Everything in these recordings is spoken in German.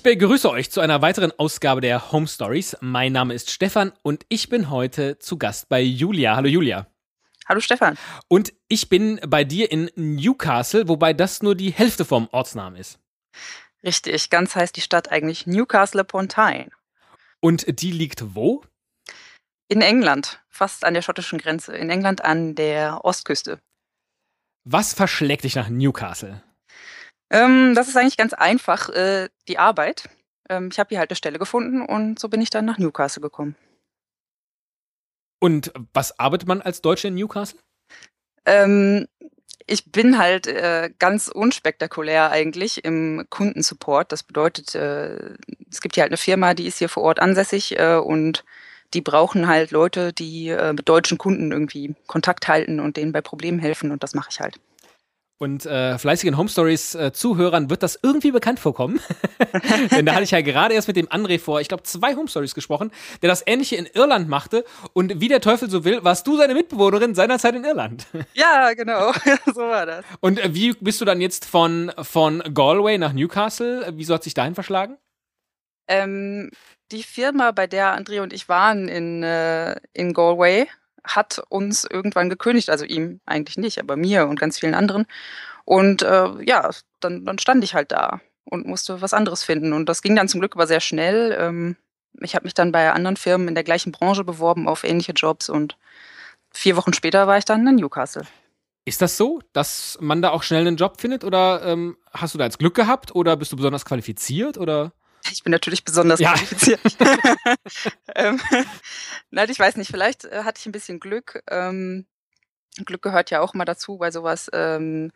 Ich begrüße euch zu einer weiteren Ausgabe der Home Stories. Mein Name ist Stefan und ich bin heute zu Gast bei Julia. Hallo Julia. Hallo Stefan. Und ich bin bei dir in Newcastle, wobei das nur die Hälfte vom Ortsnamen ist. Richtig, ganz heißt die Stadt eigentlich Newcastle upon Tyne. Und die liegt wo? In England, fast an der schottischen Grenze. In England an der Ostküste. Was verschlägt dich nach Newcastle? Ähm, das ist eigentlich ganz einfach, äh, die Arbeit. Ähm, ich habe hier halt eine Stelle gefunden und so bin ich dann nach Newcastle gekommen. Und was arbeitet man als Deutsche in Newcastle? Ähm, ich bin halt äh, ganz unspektakulär eigentlich im Kundensupport. Das bedeutet, äh, es gibt hier halt eine Firma, die ist hier vor Ort ansässig äh, und die brauchen halt Leute, die äh, mit deutschen Kunden irgendwie Kontakt halten und denen bei Problemen helfen und das mache ich halt. Und äh, fleißigen Home Stories äh, Zuhörern wird das irgendwie bekannt vorkommen. Denn da hatte ich ja gerade erst mit dem André vor, ich glaube, zwei Home Stories gesprochen, der das ähnliche in Irland machte. Und wie der Teufel so will, warst du seine Mitbewohnerin seinerzeit in Irland. Ja, genau. so war das. Und äh, wie bist du dann jetzt von, von Galway nach Newcastle? Wieso hat sich dahin verschlagen? Ähm, die Firma, bei der André und ich waren in, äh, in Galway, hat uns irgendwann gekündigt, also ihm eigentlich nicht, aber mir und ganz vielen anderen. Und äh, ja, dann, dann stand ich halt da und musste was anderes finden. Und das ging dann zum Glück aber sehr schnell. Ähm, ich habe mich dann bei anderen Firmen in der gleichen Branche beworben auf ähnliche Jobs und vier Wochen später war ich dann in Newcastle. Ist das so, dass man da auch schnell einen Job findet oder ähm, hast du da jetzt Glück gehabt oder bist du besonders qualifiziert oder? Ich bin natürlich besonders ja. qualifiziert. ähm, nein, ich weiß nicht, vielleicht äh, hatte ich ein bisschen Glück. Ähm, Glück gehört ja auch mal dazu bei sowas. Ähm,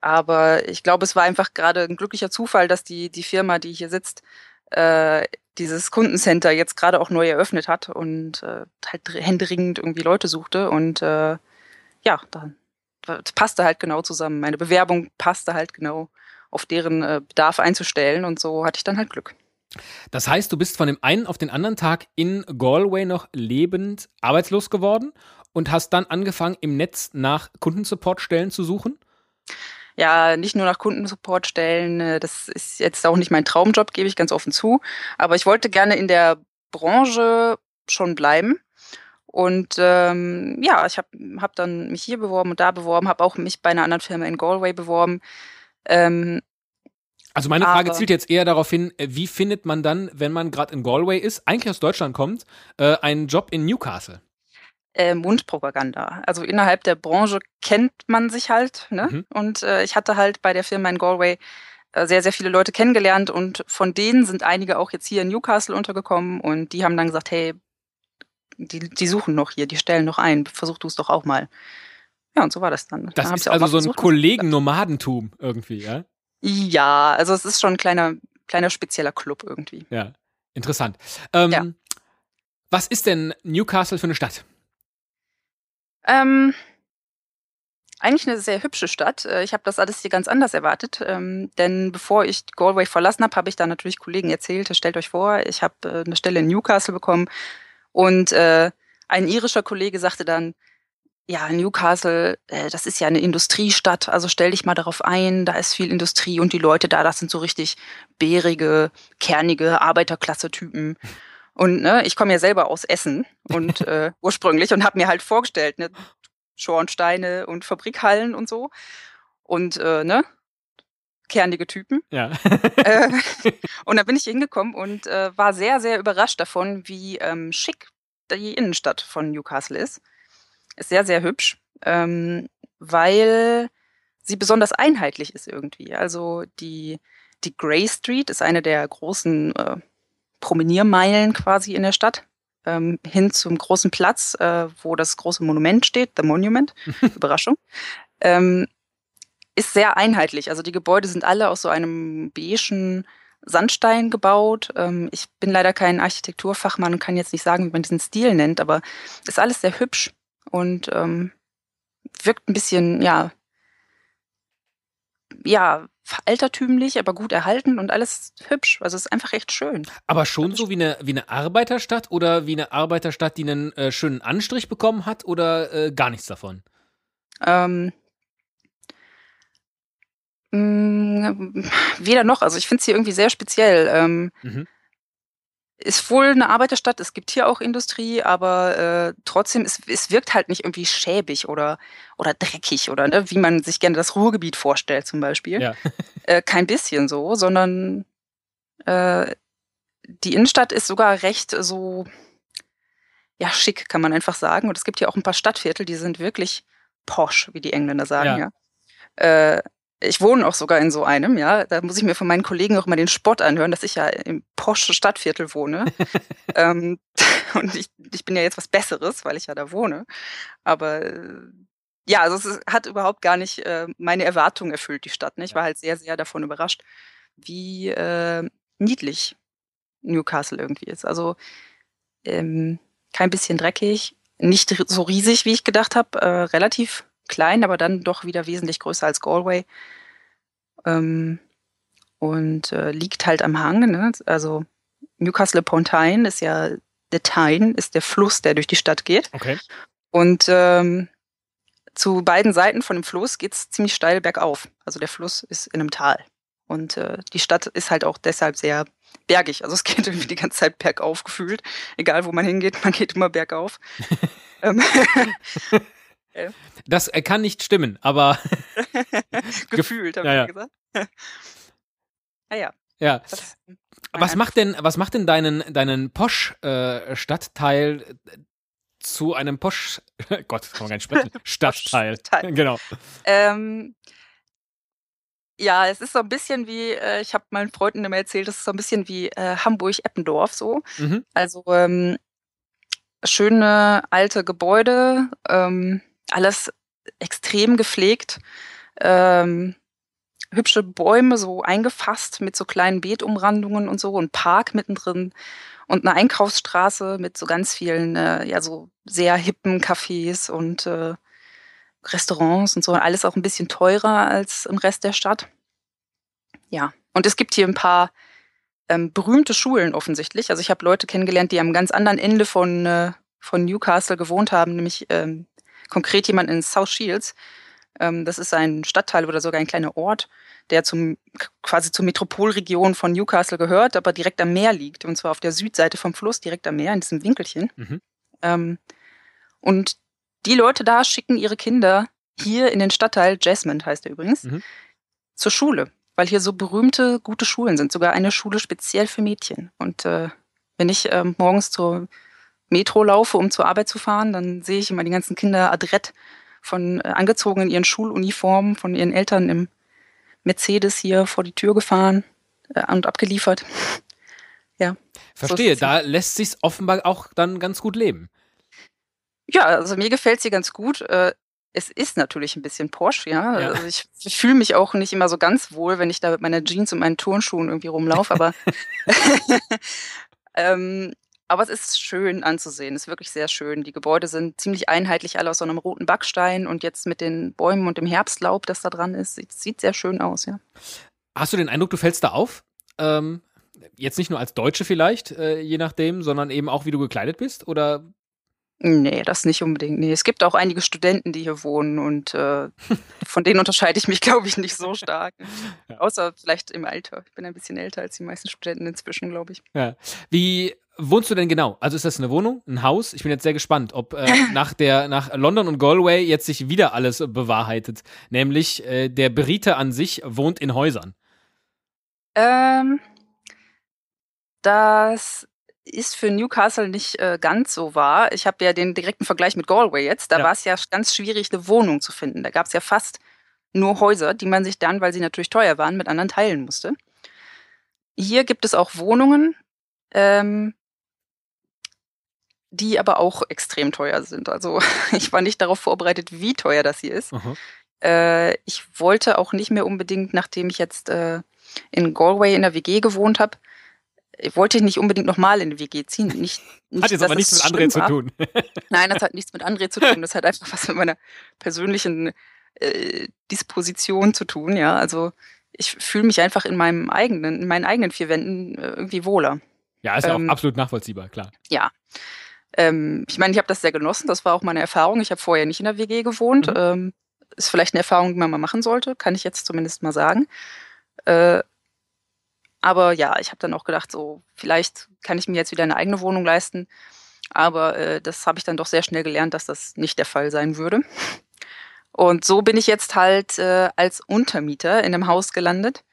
aber ich glaube, es war einfach gerade ein glücklicher Zufall, dass die, die Firma, die hier sitzt, äh, dieses Kundencenter jetzt gerade auch neu eröffnet hat und äh, halt händeringend irgendwie Leute suchte. Und äh, ja, dann passte halt genau zusammen. Meine Bewerbung passte halt genau auf deren äh, Bedarf einzustellen und so hatte ich dann halt Glück. Das heißt, du bist von dem einen auf den anderen Tag in Galway noch lebend arbeitslos geworden und hast dann angefangen, im Netz nach Kundensupportstellen zu suchen? Ja, nicht nur nach Kundensupportstellen. Äh, das ist jetzt auch nicht mein Traumjob, gebe ich ganz offen zu. Aber ich wollte gerne in der Branche schon bleiben. Und ähm, ja, ich habe hab dann mich hier beworben und da beworben, habe auch mich bei einer anderen Firma in Galway beworben. Ähm, also meine Frage zielt jetzt eher darauf hin, äh, wie findet man dann, wenn man gerade in Galway ist, eigentlich aus Deutschland kommt, äh, einen Job in Newcastle? Äh, Mundpropaganda. Also innerhalb der Branche kennt man sich halt. Ne? Mhm. Und äh, ich hatte halt bei der Firma in Galway äh, sehr, sehr viele Leute kennengelernt und von denen sind einige auch jetzt hier in Newcastle untergekommen und die haben dann gesagt, hey, die, die suchen noch hier, die stellen noch ein, versuch du es doch auch mal. Ja, und so war das dann. Das dann ist also so ein Kollegen-Nomadentum irgendwie, ja? Ja, also es ist schon ein kleiner, kleiner spezieller Club irgendwie. Ja, interessant. Ähm, ja. Was ist denn Newcastle für eine Stadt? Ähm, eigentlich eine sehr hübsche Stadt. Äh, ich habe das alles hier ganz anders erwartet, ähm, denn bevor ich Galway verlassen habe, habe ich da natürlich Kollegen erzählt, stellt euch vor, ich habe äh, eine Stelle in Newcastle bekommen und äh, ein irischer Kollege sagte dann, ja, Newcastle, äh, das ist ja eine Industriestadt, also stell dich mal darauf ein, da ist viel Industrie und die Leute da, das sind so richtig bärige, kernige Arbeiterklasse-Typen. Und ne, ich komme ja selber aus Essen und äh, ursprünglich und habe mir halt vorgestellt, ne, Schornsteine und Fabrikhallen und so. Und äh, ne, kernige Typen. Ja. äh, und da bin ich hingekommen und äh, war sehr, sehr überrascht davon, wie ähm, schick die Innenstadt von Newcastle ist. Ist sehr, sehr hübsch, ähm, weil sie besonders einheitlich ist irgendwie. Also die, die Grey Street ist eine der großen äh, Promeniermeilen quasi in der Stadt. Ähm, hin zum großen Platz, äh, wo das große Monument steht, The Monument, Überraschung, ähm, ist sehr einheitlich. Also die Gebäude sind alle aus so einem beigen Sandstein gebaut. Ähm, ich bin leider kein Architekturfachmann und kann jetzt nicht sagen, wie man diesen Stil nennt, aber ist alles sehr hübsch und ähm, wirkt ein bisschen, ja, ja, altertümlich, aber gut erhalten und alles hübsch. Also es ist einfach echt schön. Aber schon so wie eine, wie eine Arbeiterstadt oder wie eine Arbeiterstadt, die einen äh, schönen Anstrich bekommen hat oder äh, gar nichts davon? Ähm, Mm, weder noch. Also ich finde es hier irgendwie sehr speziell. Ähm, mhm. Ist wohl eine Arbeiterstadt, es gibt hier auch Industrie, aber äh, trotzdem, es, es wirkt halt nicht irgendwie schäbig oder, oder dreckig oder ne, wie man sich gerne das Ruhrgebiet vorstellt zum Beispiel. Ja. äh, kein bisschen so, sondern äh, die Innenstadt ist sogar recht so, ja, schick, kann man einfach sagen. Und es gibt hier auch ein paar Stadtviertel, die sind wirklich posch, wie die Engländer sagen, ja. ja. Äh, ich wohne auch sogar in so einem, ja. Da muss ich mir von meinen Kollegen auch mal den Spott anhören, dass ich ja im Porsche Stadtviertel wohne. ähm, und ich, ich bin ja jetzt was Besseres, weil ich ja da wohne. Aber äh, ja, also es hat überhaupt gar nicht äh, meine Erwartungen erfüllt, die Stadt. Ne? Ich war halt sehr, sehr davon überrascht, wie äh, niedlich Newcastle irgendwie ist. Also ähm, kein bisschen dreckig, nicht so riesig, wie ich gedacht habe, äh, relativ klein, aber dann doch wieder wesentlich größer als Galway. Ähm, und äh, liegt halt am Hang. Ne? Also Newcastle upon Tyne ist ja, der Tyne ist der Fluss, der durch die Stadt geht. Okay. Und ähm, zu beiden Seiten von dem Fluss geht es ziemlich steil bergauf. Also der Fluss ist in einem Tal. Und äh, die Stadt ist halt auch deshalb sehr bergig. Also es geht irgendwie die ganze Zeit bergauf gefühlt. Egal wo man hingeht, man geht immer bergauf. Ähm, das äh, kann nicht stimmen, aber. Gefühlt, habe ja, ich gesagt. ah ja. Ja. Das, was macht denn, was macht denn deinen, deinen Posch-Stadtteil äh, zu einem Posch, Gott, kann man gar nicht sprechen, Stadtteil. genau. Ähm, ja, es ist so ein bisschen wie, äh, ich habe meinen Freunden immer erzählt, es ist so ein bisschen wie äh, Hamburg-Eppendorf so. Mhm. Also ähm, schöne alte Gebäude, ähm, alles extrem gepflegt. Ähm, hübsche Bäume so eingefasst mit so kleinen Beetumrandungen und so, ein Park mittendrin und eine Einkaufsstraße mit so ganz vielen, äh, ja, so sehr hippen Cafés und äh, Restaurants und so. Alles auch ein bisschen teurer als im Rest der Stadt. Ja, und es gibt hier ein paar ähm, berühmte Schulen offensichtlich. Also ich habe Leute kennengelernt, die am ganz anderen Ende von, äh, von Newcastle gewohnt haben, nämlich ähm, konkret jemand in South Shields. Ähm, das ist ein Stadtteil oder sogar ein kleiner Ort, der zum, quasi zur Metropolregion von Newcastle gehört, aber direkt am Meer liegt. Und zwar auf der Südseite vom Fluss, direkt am Meer, in diesem Winkelchen. Mhm. Ähm, und die Leute da schicken ihre Kinder hier in den Stadtteil, Jasmine heißt er übrigens, mhm. zur Schule, weil hier so berühmte, gute Schulen sind. Sogar eine Schule speziell für Mädchen. Und äh, wenn ich äh, morgens zur Metro laufe, um zur Arbeit zu fahren, dann sehe ich immer die ganzen Kinder adrett von äh, angezogen in ihren Schuluniformen, von ihren Eltern im Mercedes hier vor die Tür gefahren äh, und abgeliefert. ja. Verstehe, so da lässt sich offenbar auch dann ganz gut leben. Ja, also mir gefällt sie ganz gut. Äh, es ist natürlich ein bisschen Porsche, ja. ja. Also ich, ich fühle mich auch nicht immer so ganz wohl, wenn ich da mit meiner Jeans und meinen Turnschuhen irgendwie rumlaufe, aber ähm, aber es ist schön anzusehen, es ist wirklich sehr schön. Die Gebäude sind ziemlich einheitlich, alle aus so einem roten Backstein und jetzt mit den Bäumen und dem Herbstlaub, das da dran ist, sieht, sieht sehr schön aus, ja. Hast du den Eindruck, du fällst da auf? Ähm, jetzt nicht nur als Deutsche vielleicht, äh, je nachdem, sondern eben auch, wie du gekleidet bist? Oder Nee, das nicht unbedingt. Nee, es gibt auch einige Studenten, die hier wohnen und äh, von denen unterscheide ich mich, glaube ich, nicht so stark. Ja. Außer vielleicht im Alter. Ich bin ein bisschen älter als die meisten Studenten inzwischen, glaube ich. Ja. Wie wohnst du denn genau? Also ist das eine Wohnung, ein Haus? Ich bin jetzt sehr gespannt, ob äh, nach der nach London und Galway jetzt sich wieder alles bewahrheitet. Nämlich äh, der Brite an sich wohnt in Häusern. Ähm, das ist für Newcastle nicht äh, ganz so wahr. Ich habe ja den direkten Vergleich mit Galway jetzt. Da ja. war es ja ganz schwierig, eine Wohnung zu finden. Da gab es ja fast nur Häuser, die man sich dann, weil sie natürlich teuer waren, mit anderen teilen musste. Hier gibt es auch Wohnungen, ähm, die aber auch extrem teuer sind. Also ich war nicht darauf vorbereitet, wie teuer das hier ist. Äh, ich wollte auch nicht mehr unbedingt, nachdem ich jetzt äh, in Galway in der WG gewohnt habe, ich wollte nicht unbedingt nochmal in die WG ziehen. Nicht, nicht, hat jetzt aber nichts mit André zu tun. Nein, das hat nichts mit André zu tun. Das hat einfach was mit meiner persönlichen äh, Disposition zu tun. Ja, also ich fühle mich einfach in meinem eigenen, in meinen eigenen vier Wänden äh, irgendwie wohler. Ja, ist ja ähm, auch absolut nachvollziehbar, klar. Ja. Ähm, ich meine, ich habe das sehr genossen. Das war auch meine Erfahrung. Ich habe vorher nicht in der WG gewohnt. Mhm. Ähm, ist vielleicht eine Erfahrung, die man mal machen sollte, kann ich jetzt zumindest mal sagen. Äh, aber ja, ich habe dann auch gedacht, so vielleicht kann ich mir jetzt wieder eine eigene Wohnung leisten. Aber äh, das habe ich dann doch sehr schnell gelernt, dass das nicht der Fall sein würde. Und so bin ich jetzt halt äh, als Untermieter in einem Haus gelandet.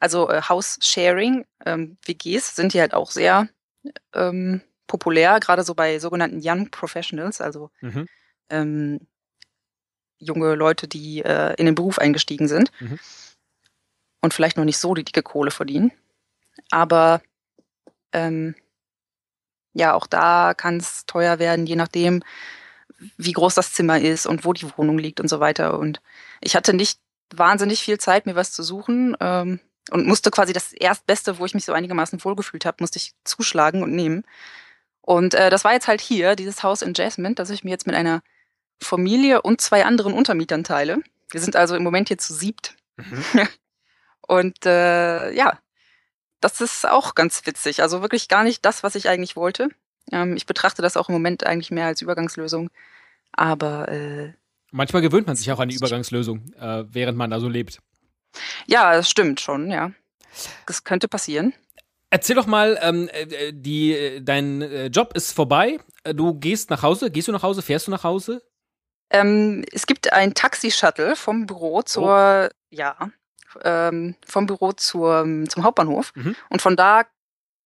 Also äh, House-Sharing, ähm, WGs sind hier halt auch sehr ähm, populär, gerade so bei sogenannten Young Professionals, also mhm. ähm, junge Leute, die äh, in den Beruf eingestiegen sind mhm. und vielleicht noch nicht so die dicke Kohle verdienen. Aber ähm, ja, auch da kann es teuer werden, je nachdem, wie groß das Zimmer ist und wo die Wohnung liegt und so weiter. Und ich hatte nicht wahnsinnig viel Zeit, mir was zu suchen ähm, und musste quasi das Erstbeste, wo ich mich so einigermaßen wohlgefühlt habe, musste ich zuschlagen und nehmen. Und äh, das war jetzt halt hier, dieses Haus in Jasmine, das ich mir jetzt mit einer Familie und zwei anderen Untermietern teile. Wir sind also im Moment hier zu siebt. Mhm. und äh, ja, das ist auch ganz witzig. Also wirklich gar nicht das, was ich eigentlich wollte. Ähm, ich betrachte das auch im Moment eigentlich mehr als Übergangslösung. Aber äh, manchmal gewöhnt man sich auch an die Übergangslösung, äh, während man da so lebt. Ja, das stimmt schon, ja. Das könnte passieren. Erzähl doch mal, ähm, äh, die, äh, dein äh, Job ist vorbei. Du gehst nach Hause. Gehst du nach Hause? Fährst du nach Hause? Ähm, es gibt ein Taxi-Shuttle vom Büro zur, oh. ja, ähm, vom Büro zur, zum Hauptbahnhof. Mhm. Und von da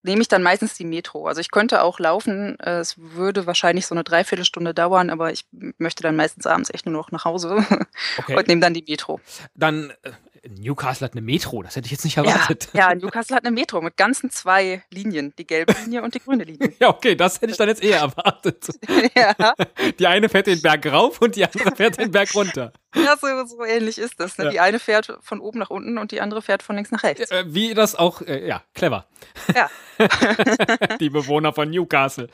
nehme ich dann meistens die Metro. Also ich könnte auch laufen. Äh, es würde wahrscheinlich so eine Dreiviertelstunde dauern, aber ich möchte dann meistens abends echt nur noch nach Hause okay. und nehme dann die Metro. Dann äh, Newcastle hat eine Metro, das hätte ich jetzt nicht erwartet. Ja, ja, Newcastle hat eine Metro mit ganzen zwei Linien, die gelbe Linie und die grüne Linie. ja, okay, das hätte ich dann jetzt eher erwartet. ja. Die eine fährt den Berg rauf und die andere fährt den Berg runter. Ja, so, so ähnlich ist das. Ne? Ja. Die eine fährt von oben nach unten und die andere fährt von links nach rechts. Äh, wie das auch, äh, ja, clever. Ja. die Bewohner von Newcastle.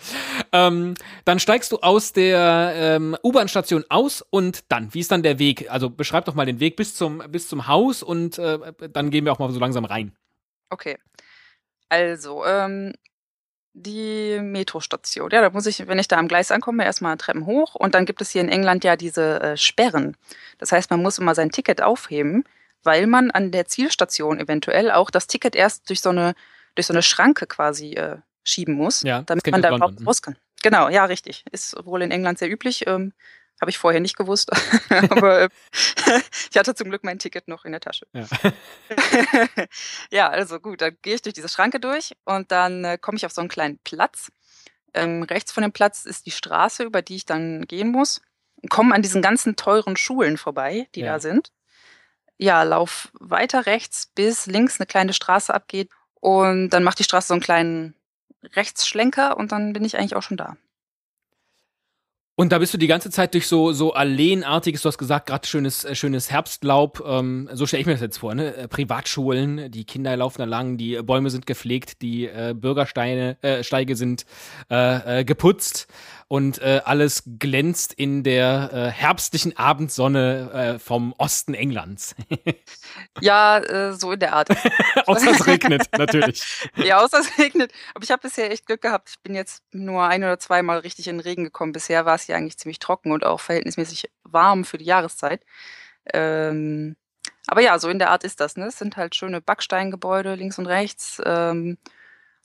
Ähm, dann steigst du aus der ähm, U-Bahn-Station aus und dann, wie ist dann der Weg? Also beschreib doch mal den Weg bis zum, bis zum Haus und äh, dann gehen wir auch mal so langsam rein. Okay. Also, ähm, die Metrostation. Ja, da muss ich, wenn ich da am Gleis ankomme, erstmal Treppen hoch und dann gibt es hier in England ja diese äh, Sperren. Das heißt, man muss immer sein Ticket aufheben, weil man an der Zielstation eventuell auch das Ticket erst durch so eine, durch so eine Schranke quasi äh, schieben muss, ja, damit man da überhaupt raus kann. Genau, ja, richtig. Ist wohl in England sehr üblich. Ähm, habe ich vorher nicht gewusst. Aber äh, ich hatte zum Glück mein Ticket noch in der Tasche. Ja, ja also gut, dann gehe ich durch diese Schranke durch und dann äh, komme ich auf so einen kleinen Platz. Ähm, rechts von dem Platz ist die Straße, über die ich dann gehen muss. Komme an diesen ganzen teuren Schulen vorbei, die ja. da sind. Ja, lauf weiter rechts, bis links eine kleine Straße abgeht. Und dann macht die Straße so einen kleinen Rechtsschlenker und dann bin ich eigentlich auch schon da. Und da bist du die ganze Zeit durch so so alleenartiges, du hast gesagt, gerade schönes äh, schönes Herbstlaub. Ähm, so stelle ich mir das jetzt vor, ne? Äh, Privatschulen, die Kinder laufen da lang, die Bäume sind gepflegt, die äh, Bürgersteine äh, Steige sind äh, äh, geputzt und äh, alles glänzt in der äh, herbstlichen Abendsonne äh, vom Osten Englands. ja, äh, so in der Art. außer es regnet, natürlich. Ja, außer es regnet. Aber ich habe bisher echt Glück gehabt. Ich bin jetzt nur ein oder zweimal richtig in den Regen gekommen. Bisher war es ja eigentlich ziemlich trocken und auch verhältnismäßig warm für die Jahreszeit. Ähm, aber ja, so in der Art ist das. Ne? Es sind halt schöne Backsteingebäude links und rechts. Ähm,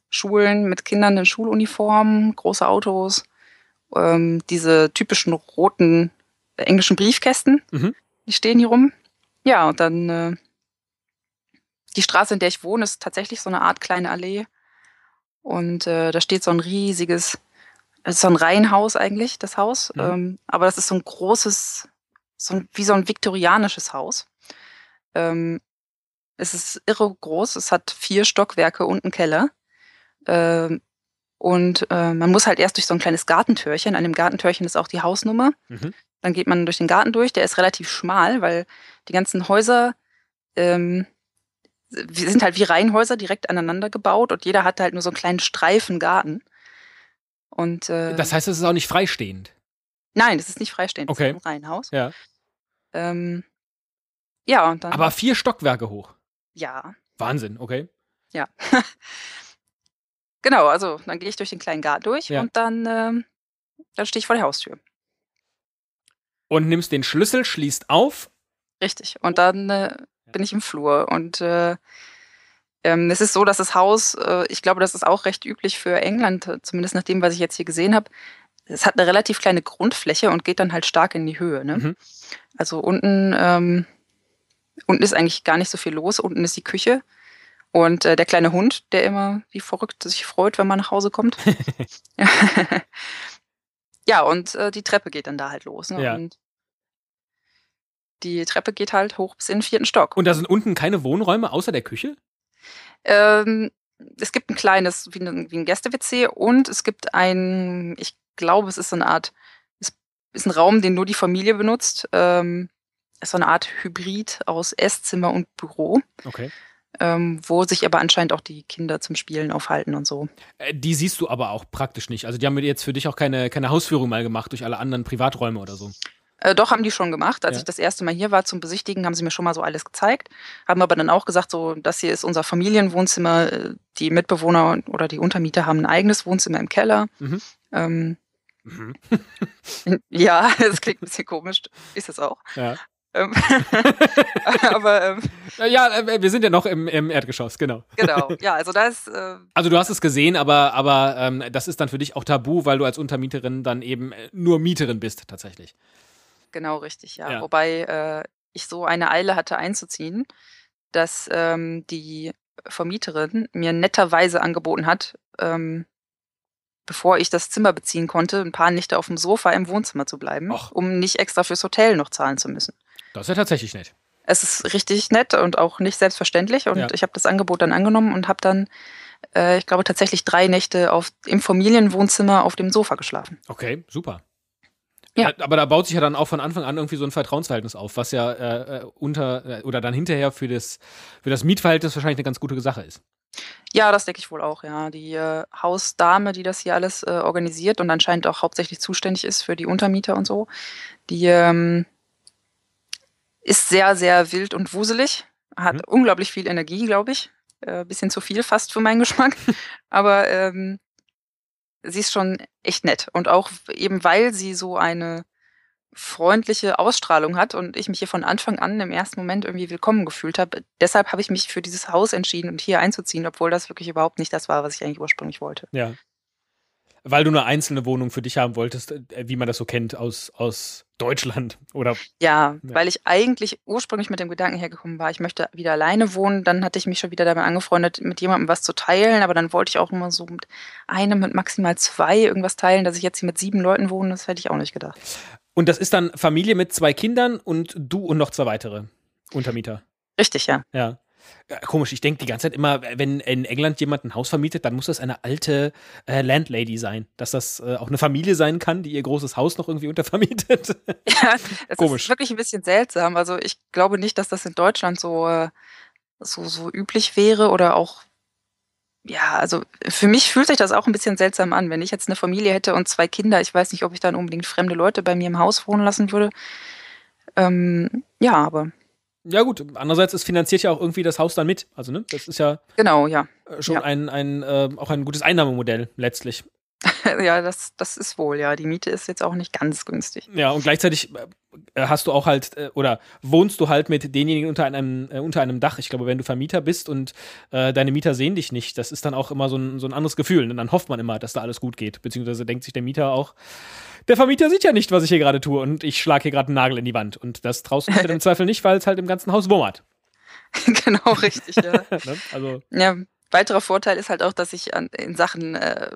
Schulen mit Kindern in Schuluniformen, große Autos ähm, diese typischen roten äh, englischen Briefkästen, mhm. die stehen hier rum. Ja, und dann äh, die Straße, in der ich wohne, ist tatsächlich so eine Art kleine Allee. Und äh, da steht so ein riesiges, es ist so ein Reihenhaus eigentlich, das Haus. Mhm. Ähm, aber das ist so ein großes, so ein, wie so ein viktorianisches Haus. Ähm, es ist irre groß, es hat vier Stockwerke und einen Keller. Ähm, und äh, man muss halt erst durch so ein kleines Gartentürchen. An dem Gartentürchen ist auch die Hausnummer. Mhm. Dann geht man durch den Garten durch. Der ist relativ schmal, weil die ganzen Häuser ähm, sind halt wie Reihenhäuser direkt aneinander gebaut und jeder hat halt nur so einen kleinen Streifen Garten. Und, äh, das heißt, es ist auch nicht freistehend. Nein, das ist nicht freistehend. Okay. Das ist ein Reihenhaus. Ja. Ähm, ja, und dann. Aber vier Stockwerke hoch. Ja. Wahnsinn, okay. Ja. Genau, also dann gehe ich durch den kleinen Garten durch ja. und dann, ähm, dann stehe ich vor der Haustür. Und nimmst den Schlüssel, schließt auf Richtig. Und dann äh, bin ich im Flur. Und äh, ähm, es ist so, dass das Haus, äh, ich glaube, das ist auch recht üblich für England, zumindest nach dem, was ich jetzt hier gesehen habe. Es hat eine relativ kleine Grundfläche und geht dann halt stark in die Höhe. Ne? Mhm. Also unten, ähm, unten ist eigentlich gar nicht so viel los. Unten ist die Küche. Und äh, der kleine Hund, der immer wie verrückt sich freut, wenn man nach Hause kommt. ja, und äh, die Treppe geht dann da halt los. Ne? Ja. Und die Treppe geht halt hoch bis in den vierten Stock. Und da sind unten keine Wohnräume außer der Küche? Ähm, es gibt ein kleines, wie ein, wie ein Gäste-WC und es gibt ein, ich glaube, es ist so eine Art, es ist ein Raum, den nur die Familie benutzt. Ähm, ist so eine Art Hybrid aus Esszimmer und Büro. Okay. Ähm, wo sich aber anscheinend auch die Kinder zum Spielen aufhalten und so. Äh, die siehst du aber auch praktisch nicht. Also die haben jetzt für dich auch keine, keine Hausführung mal gemacht durch alle anderen Privaträume oder so. Äh, doch, haben die schon gemacht. Als ja. ich das erste Mal hier war zum Besichtigen, haben sie mir schon mal so alles gezeigt. Haben aber dann auch gesagt, so, das hier ist unser Familienwohnzimmer. Äh, die Mitbewohner oder die Untermieter haben ein eigenes Wohnzimmer im Keller. Mhm. Ähm, mhm. ja, es klingt ein bisschen komisch. Ist es auch. Ja. Ähm, aber ähm, ja, äh, wir sind ja noch im, im Erdgeschoss, genau. Genau, ja, also da ist. Äh, also du hast es gesehen, aber aber ähm, das ist dann für dich auch tabu, weil du als Untermieterin dann eben nur Mieterin bist tatsächlich. Genau, richtig, ja. ja. Wobei äh, ich so eine Eile hatte einzuziehen, dass ähm, die Vermieterin mir netterweise angeboten hat, ähm, bevor ich das Zimmer beziehen konnte, ein paar Nächte auf dem Sofa im Wohnzimmer zu bleiben, Och. um nicht extra fürs Hotel noch zahlen zu müssen. Das ist ja tatsächlich nett. Es ist richtig nett und auch nicht selbstverständlich. Und ja. ich habe das Angebot dann angenommen und habe dann, äh, ich glaube, tatsächlich drei Nächte auf, im Familienwohnzimmer auf dem Sofa geschlafen. Okay, super. Ja. Aber da baut sich ja dann auch von Anfang an irgendwie so ein Vertrauensverhältnis auf, was ja äh, äh, unter äh, oder dann hinterher für das, für das Mietverhältnis wahrscheinlich eine ganz gute Sache ist. Ja, das denke ich wohl auch, ja. Die äh, Hausdame, die das hier alles äh, organisiert und anscheinend auch hauptsächlich zuständig ist für die Untermieter und so, die ähm, ist sehr, sehr wild und wuselig, hat mhm. unglaublich viel Energie, glaube ich. Äh, bisschen zu viel fast für meinen Geschmack. Aber ähm, sie ist schon echt nett. Und auch eben weil sie so eine freundliche Ausstrahlung hat und ich mich hier von Anfang an im ersten Moment irgendwie willkommen gefühlt habe. Deshalb habe ich mich für dieses Haus entschieden und hier einzuziehen, obwohl das wirklich überhaupt nicht das war, was ich eigentlich ursprünglich wollte. Ja weil du eine einzelne Wohnung für dich haben wolltest, äh, wie man das so kennt aus, aus Deutschland oder. Ja, ja, weil ich eigentlich ursprünglich mit dem Gedanken hergekommen war, ich möchte wieder alleine wohnen. Dann hatte ich mich schon wieder damit angefreundet, mit jemandem was zu teilen. Aber dann wollte ich auch immer so mit einem, mit maximal zwei irgendwas teilen, dass ich jetzt hier mit sieben Leuten wohne. Das hätte ich auch nicht gedacht. Und das ist dann Familie mit zwei Kindern und du und noch zwei weitere Untermieter. Richtig, ja. Ja. Komisch, ich denke die ganze Zeit immer, wenn in England jemand ein Haus vermietet, dann muss das eine alte äh, Landlady sein. Dass das äh, auch eine Familie sein kann, die ihr großes Haus noch irgendwie untervermietet. Ja, das Komisch. ist wirklich ein bisschen seltsam. Also ich glaube nicht, dass das in Deutschland so, äh, so, so üblich wäre oder auch ja, also für mich fühlt sich das auch ein bisschen seltsam an. Wenn ich jetzt eine Familie hätte und zwei Kinder, ich weiß nicht, ob ich dann unbedingt fremde Leute bei mir im Haus wohnen lassen würde. Ähm, ja, aber ja, gut. Andererseits, es finanziert ja auch irgendwie das Haus dann mit. Also, ne, das ist ja. Genau, ja. Äh, schon ja. ein, ein, äh, auch ein gutes Einnahmemodell letztlich. ja, das, das ist wohl, ja. Die Miete ist jetzt auch nicht ganz günstig. Ja, und gleichzeitig äh, hast du auch halt, äh, oder wohnst du halt mit denjenigen unter einem, äh, unter einem Dach. Ich glaube, wenn du Vermieter bist und äh, deine Mieter sehen dich nicht, das ist dann auch immer so ein, so ein anderes Gefühl. Und dann hofft man immer, dass da alles gut geht. Beziehungsweise denkt sich der Mieter auch, der Vermieter sieht ja nicht, was ich hier gerade tue und ich schlage hier gerade einen Nagel in die Wand. Und das traust du dir im Zweifel nicht, weil es halt im ganzen Haus wummert. genau, richtig, ja. ne? also. Ja, weiterer Vorteil ist halt auch, dass ich in Sachen äh,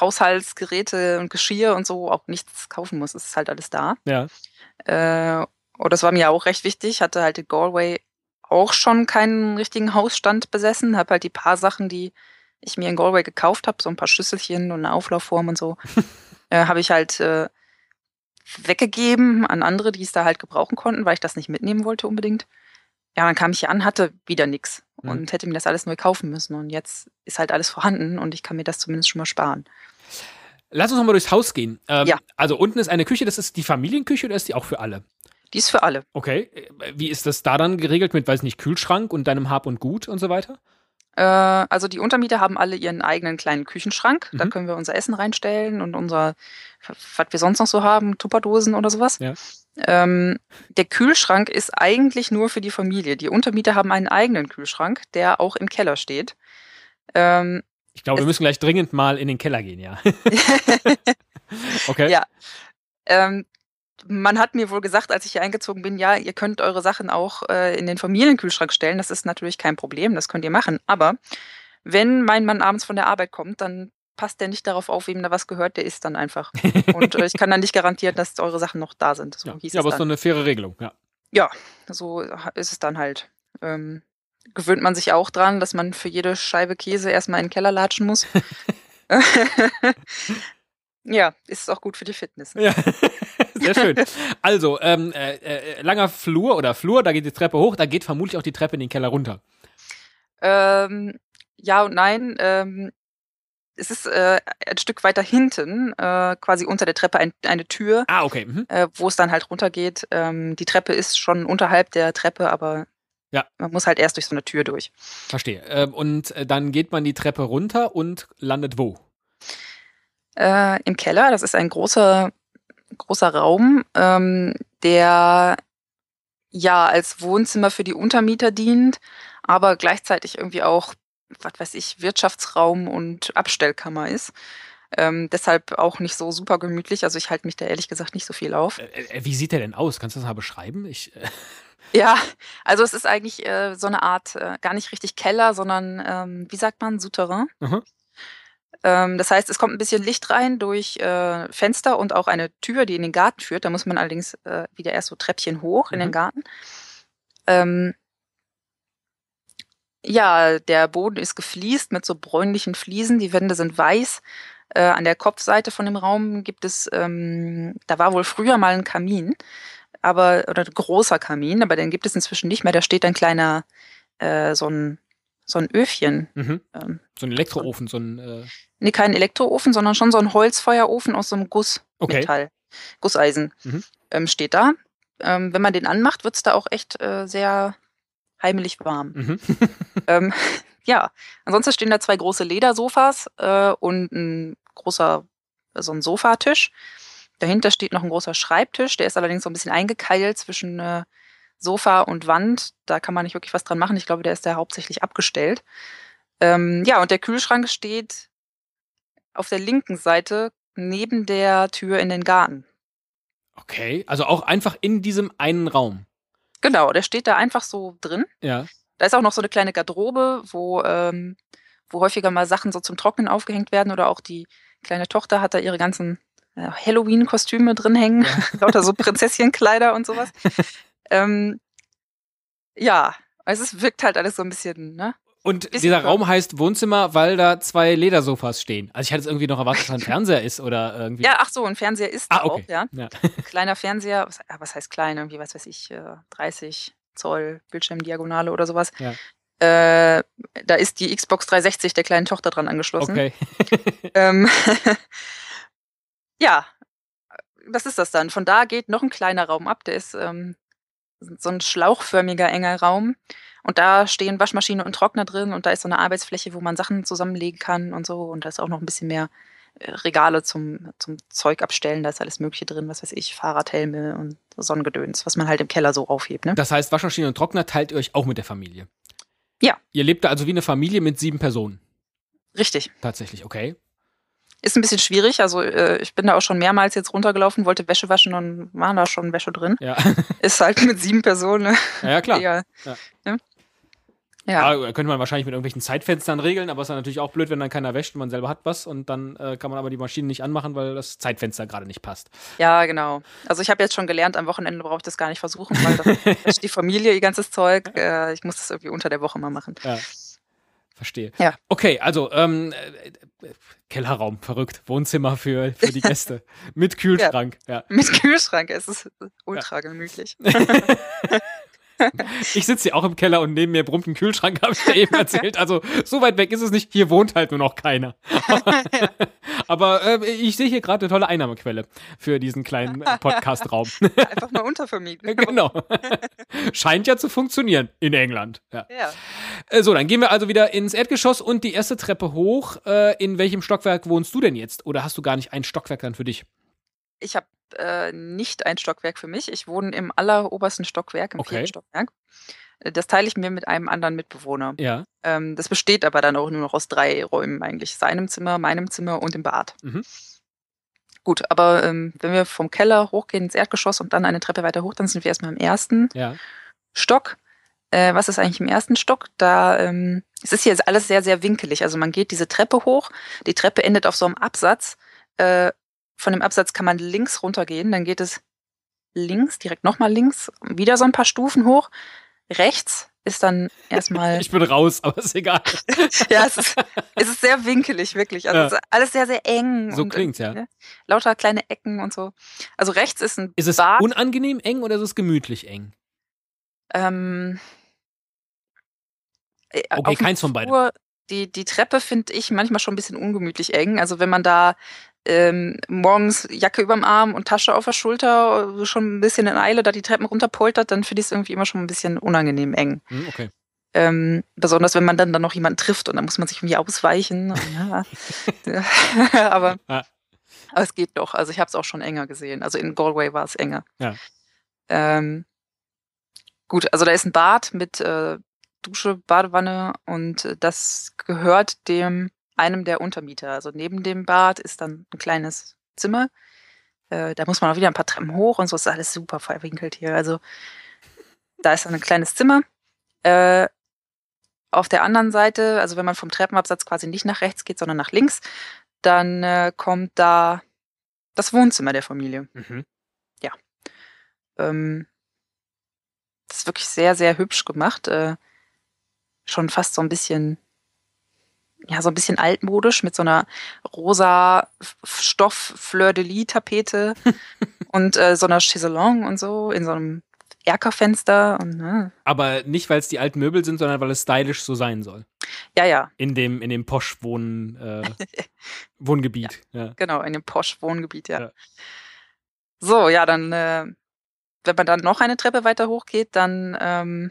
Haushaltsgeräte und Geschirr und so auch nichts kaufen muss. Es ist halt alles da. Ja. Äh, und das war mir auch recht wichtig. Ich hatte halt in Galway auch schon keinen richtigen Hausstand besessen. Habe halt die paar Sachen, die ich mir in Galway gekauft habe, so ein paar Schüsselchen und eine Auflaufform und so, äh, habe ich halt äh, weggegeben an andere, die es da halt gebrauchen konnten, weil ich das nicht mitnehmen wollte unbedingt. Ja, dann kam ich hier an, hatte wieder nichts mhm. und hätte mir das alles neu kaufen müssen. Und jetzt ist halt alles vorhanden und ich kann mir das zumindest schon mal sparen. Lass uns nochmal durchs Haus gehen. Ähm, ja. Also unten ist eine Küche, das ist die Familienküche oder ist die auch für alle? Die ist für alle. Okay. Wie ist das da dann geregelt mit, weiß nicht, Kühlschrank und deinem Hab und Gut und so weiter? Äh, also die Untermieter haben alle ihren eigenen kleinen Küchenschrank. Mhm. Da können wir unser Essen reinstellen und unser, was wir sonst noch so haben, Tupperdosen oder sowas. Ja. Ähm, der Kühlschrank ist eigentlich nur für die Familie. Die Untermieter haben einen eigenen Kühlschrank, der auch im Keller steht. Ähm, ich glaube, wir müssen gleich dringend mal in den Keller gehen, ja. okay. Ja. Ähm, man hat mir wohl gesagt, als ich hier eingezogen bin, ja, ihr könnt eure Sachen auch äh, in den Familienkühlschrank stellen. Das ist natürlich kein Problem, das könnt ihr machen. Aber wenn mein Mann abends von der Arbeit kommt, dann passt der nicht darauf auf, wem da was gehört, der isst dann einfach. Und äh, ich kann dann nicht garantieren, dass eure Sachen noch da sind. So ja, ja aber es ist doch eine faire Regelung, ja. Ja, so ist es dann halt. Ähm, gewöhnt man sich auch dran, dass man für jede Scheibe Käse erstmal in den Keller latschen muss. ja, ist auch gut für die Fitness. Ja, sehr schön. Also, ähm, äh, äh, langer Flur oder Flur, da geht die Treppe hoch, da geht vermutlich auch die Treppe in den Keller runter. Ähm, ja und nein. Ähm, es ist äh, ein Stück weiter hinten, äh, quasi unter der Treppe ein, eine Tür, ah, okay. Mhm. äh, wo es dann halt runtergeht. Ähm, die Treppe ist schon unterhalb der Treppe, aber ja. man muss halt erst durch so eine Tür durch. Verstehe. Ähm, und äh, dann geht man die Treppe runter und landet wo? Äh, Im Keller. Das ist ein großer, großer Raum, ähm, der ja als Wohnzimmer für die Untermieter dient, aber gleichzeitig irgendwie auch was weiß ich, Wirtschaftsraum und Abstellkammer ist. Ähm, deshalb auch nicht so super gemütlich. Also ich halte mich da ehrlich gesagt nicht so viel auf. Äh, äh, wie sieht der denn aus? Kannst du das mal beschreiben? Ich, äh ja, also es ist eigentlich äh, so eine Art, äh, gar nicht richtig Keller, sondern ähm, wie sagt man, Souterrain. Mhm. Ähm, das heißt, es kommt ein bisschen Licht rein durch äh, Fenster und auch eine Tür, die in den Garten führt. Da muss man allerdings wieder erst so Treppchen hoch mhm. in den mhm. Garten. Ähm, ja, der Boden ist gefliest mit so bräunlichen Fliesen. Die Wände sind weiß. Äh, an der Kopfseite von dem Raum gibt es, ähm, da war wohl früher mal ein Kamin, aber oder ein großer Kamin, aber den gibt es inzwischen nicht mehr. Da steht ein kleiner, äh, so ein so ein Öfchen. Mhm. Ähm, so ein Elektroofen, so ein. Äh nee, kein Elektroofen, sondern schon so ein Holzfeuerofen aus so einem Gussmetall. Okay. Gusseisen mhm. ähm, steht da. Ähm, wenn man den anmacht, wird's da auch echt äh, sehr heimlich warm. Mhm. ähm, ja, ansonsten stehen da zwei große Ledersofas äh, und ein großer, so ein Sofatisch. Dahinter steht noch ein großer Schreibtisch, der ist allerdings so ein bisschen eingekeilt zwischen äh, Sofa und Wand. Da kann man nicht wirklich was dran machen. Ich glaube, der ist da hauptsächlich abgestellt. Ähm, ja, und der Kühlschrank steht auf der linken Seite neben der Tür in den Garten. Okay, also auch einfach in diesem einen Raum. Genau, der steht da einfach so drin. Ja. Da ist auch noch so eine kleine Garderobe, wo, ähm, wo häufiger mal Sachen so zum Trocknen aufgehängt werden oder auch die kleine Tochter hat da ihre ganzen äh, Halloween-Kostüme drin hängen, ja. lauter so Prinzesschenkleider und sowas. ähm, ja, also es wirkt halt alles so ein bisschen, ne? Und dieser Raum heißt Wohnzimmer, weil da zwei Ledersofas stehen. Also ich hatte es irgendwie noch erwartet, dass da ein Fernseher ist oder irgendwie. Ja, ach so, ein Fernseher ist ah, okay. auch, ja. ja. Kleiner Fernseher, was, was, heißt klein? Irgendwie, was weiß ich, 30 äh, Zoll Bildschirmdiagonale oder sowas. Ja. Äh, da ist die Xbox 360 der kleinen Tochter dran angeschlossen. Okay. ähm, ja, was ist das dann? Von da geht noch ein kleiner Raum ab, der ist ähm, so ein schlauchförmiger enger Raum. Und da stehen Waschmaschine und Trockner drin und da ist so eine Arbeitsfläche, wo man Sachen zusammenlegen kann und so. Und da ist auch noch ein bisschen mehr äh, Regale zum, zum Zeug abstellen. Da ist alles Mögliche drin, was weiß ich, Fahrradhelme und Sonnengedöns, was man halt im Keller so aufhebt. Ne? Das heißt, Waschmaschine und Trockner teilt ihr euch auch mit der Familie? Ja. Ihr lebt da also wie eine Familie mit sieben Personen? Richtig. Tatsächlich, okay. Ist ein bisschen schwierig. Also äh, ich bin da auch schon mehrmals jetzt runtergelaufen, wollte Wäsche waschen und waren da schon Wäsche drin. Ja. Ist halt mit sieben Personen. Ne? Ja, ja klar. Eher, ja. Ne? Ja. ja. könnte man wahrscheinlich mit irgendwelchen Zeitfenstern regeln, aber es ist dann natürlich auch blöd, wenn dann keiner wäscht und man selber hat was und dann äh, kann man aber die Maschine nicht anmachen, weil das Zeitfenster gerade nicht passt. Ja, genau. Also ich habe jetzt schon gelernt, am Wochenende brauche ich das gar nicht versuchen, weil das ist die Familie, ihr ganzes Zeug. Äh, ich muss das irgendwie unter der Woche mal machen. Ja. Verstehe. Ja. Okay, also ähm, äh, Kellerraum, verrückt. Wohnzimmer für, für die Gäste. mit Kühlschrank. Ja. ja. Mit Kühlschrank, es ist ultra gemütlich. Ich sitze hier auch im Keller und neben mir brummt ein Kühlschrank, habe ich dir eben erzählt. Also so weit weg ist es nicht. Hier wohnt halt nur noch keiner. Aber äh, ich sehe hier gerade eine tolle Einnahmequelle für diesen kleinen äh, Podcast-Raum. Einfach mal untervermieten. genau. Scheint ja zu funktionieren in England. Ja. ja. Äh, so, dann gehen wir also wieder ins Erdgeschoss und die erste Treppe hoch. Äh, in welchem Stockwerk wohnst du denn jetzt? Oder hast du gar nicht ein Stockwerk dann für dich? Ich habe äh, nicht ein Stockwerk für mich. Ich wohne im allerobersten Stockwerk, im Okay. vierten Stockwerk. Äh, Das teile ich mir mit einem anderen Mitbewohner. Ja. Ähm, das besteht aber dann auch nur noch aus drei Räumen eigentlich. Seinem Zimmer, meinem Zimmer und dem Bad. Mhm. Gut, aber ähm, wenn wir vom Keller hochgehen ins Erdgeschoss und dann eine Treppe weiter hoch, dann sind wir erstmal im ersten Ja. Stock. Äh, was ist eigentlich im ersten Stock? Da ähm, es ist hier alles sehr, sehr winkelig. Also man geht diese Treppe hoch. Die Treppe endet auf so einem Absatz. Äh, von dem Absatz kann man links runtergehen. Dann geht es links, direkt nochmal links, wieder so ein paar Stufen hoch. Rechts ist dann erstmal. Ich bin raus, aber ist egal. ja, es ist, es ist sehr winkelig, wirklich. Also Ja. es ist alles sehr, sehr eng. So und, klingt's, ja. ne, Lauter kleine Ecken und so. Also rechts ist ein Ist es Bad. unangenehm eng oder ist es gemütlich eng? Ähm, äh, Okay, keins von beiden. Die, die Treppe finde ich manchmal schon ein bisschen ungemütlich eng. Also wenn man da ähm, morgens Jacke überm Arm und Tasche auf der Schulter äh, schon ein bisschen in Eile da die Treppen runterpoltert, dann finde ich es irgendwie immer schon ein bisschen unangenehm eng. Hm, okay. Ähm, besonders wenn man dann, dann noch jemanden trifft und dann muss man sich irgendwie ausweichen. Ja. aber, aber es geht doch. Also ich habe es auch schon enger gesehen. Also in Galway war es enger. Ja. Ähm, gut, also da ist ein Bad mit äh, Dusche, Badewanne und äh, das gehört dem einem der Untermieter. Also neben dem Bad ist dann ein kleines Zimmer. Äh, da muss man auch wieder ein paar Treppen hoch und so ist alles super verwinkelt hier. Also da ist dann ein kleines Zimmer. Äh, auf der anderen Seite, also wenn man vom Treppenabsatz quasi nicht nach rechts geht, sondern nach links, dann äh, kommt da das Wohnzimmer der Familie. Mhm. Ähm, das ist wirklich sehr, sehr hübsch gemacht. Äh, schon fast so ein bisschen, ja, so ein bisschen altmodisch mit so einer rosa F- Stoff Fleur de Lis Tapete und äh, so einer Chaiselong und so in so einem Erkerfenster und ne, Aber nicht, weil es die alten Möbel sind, sondern weil es stylisch so sein soll. ja, ja, In dem, in dem Posch-Wohn, äh, Wohngebiet. Ja. genau, in dem Posch-Wohngebiet, ja. Ja. So, ja, dann, äh, wenn man dann noch eine Treppe weiter hochgeht, dann, ähm,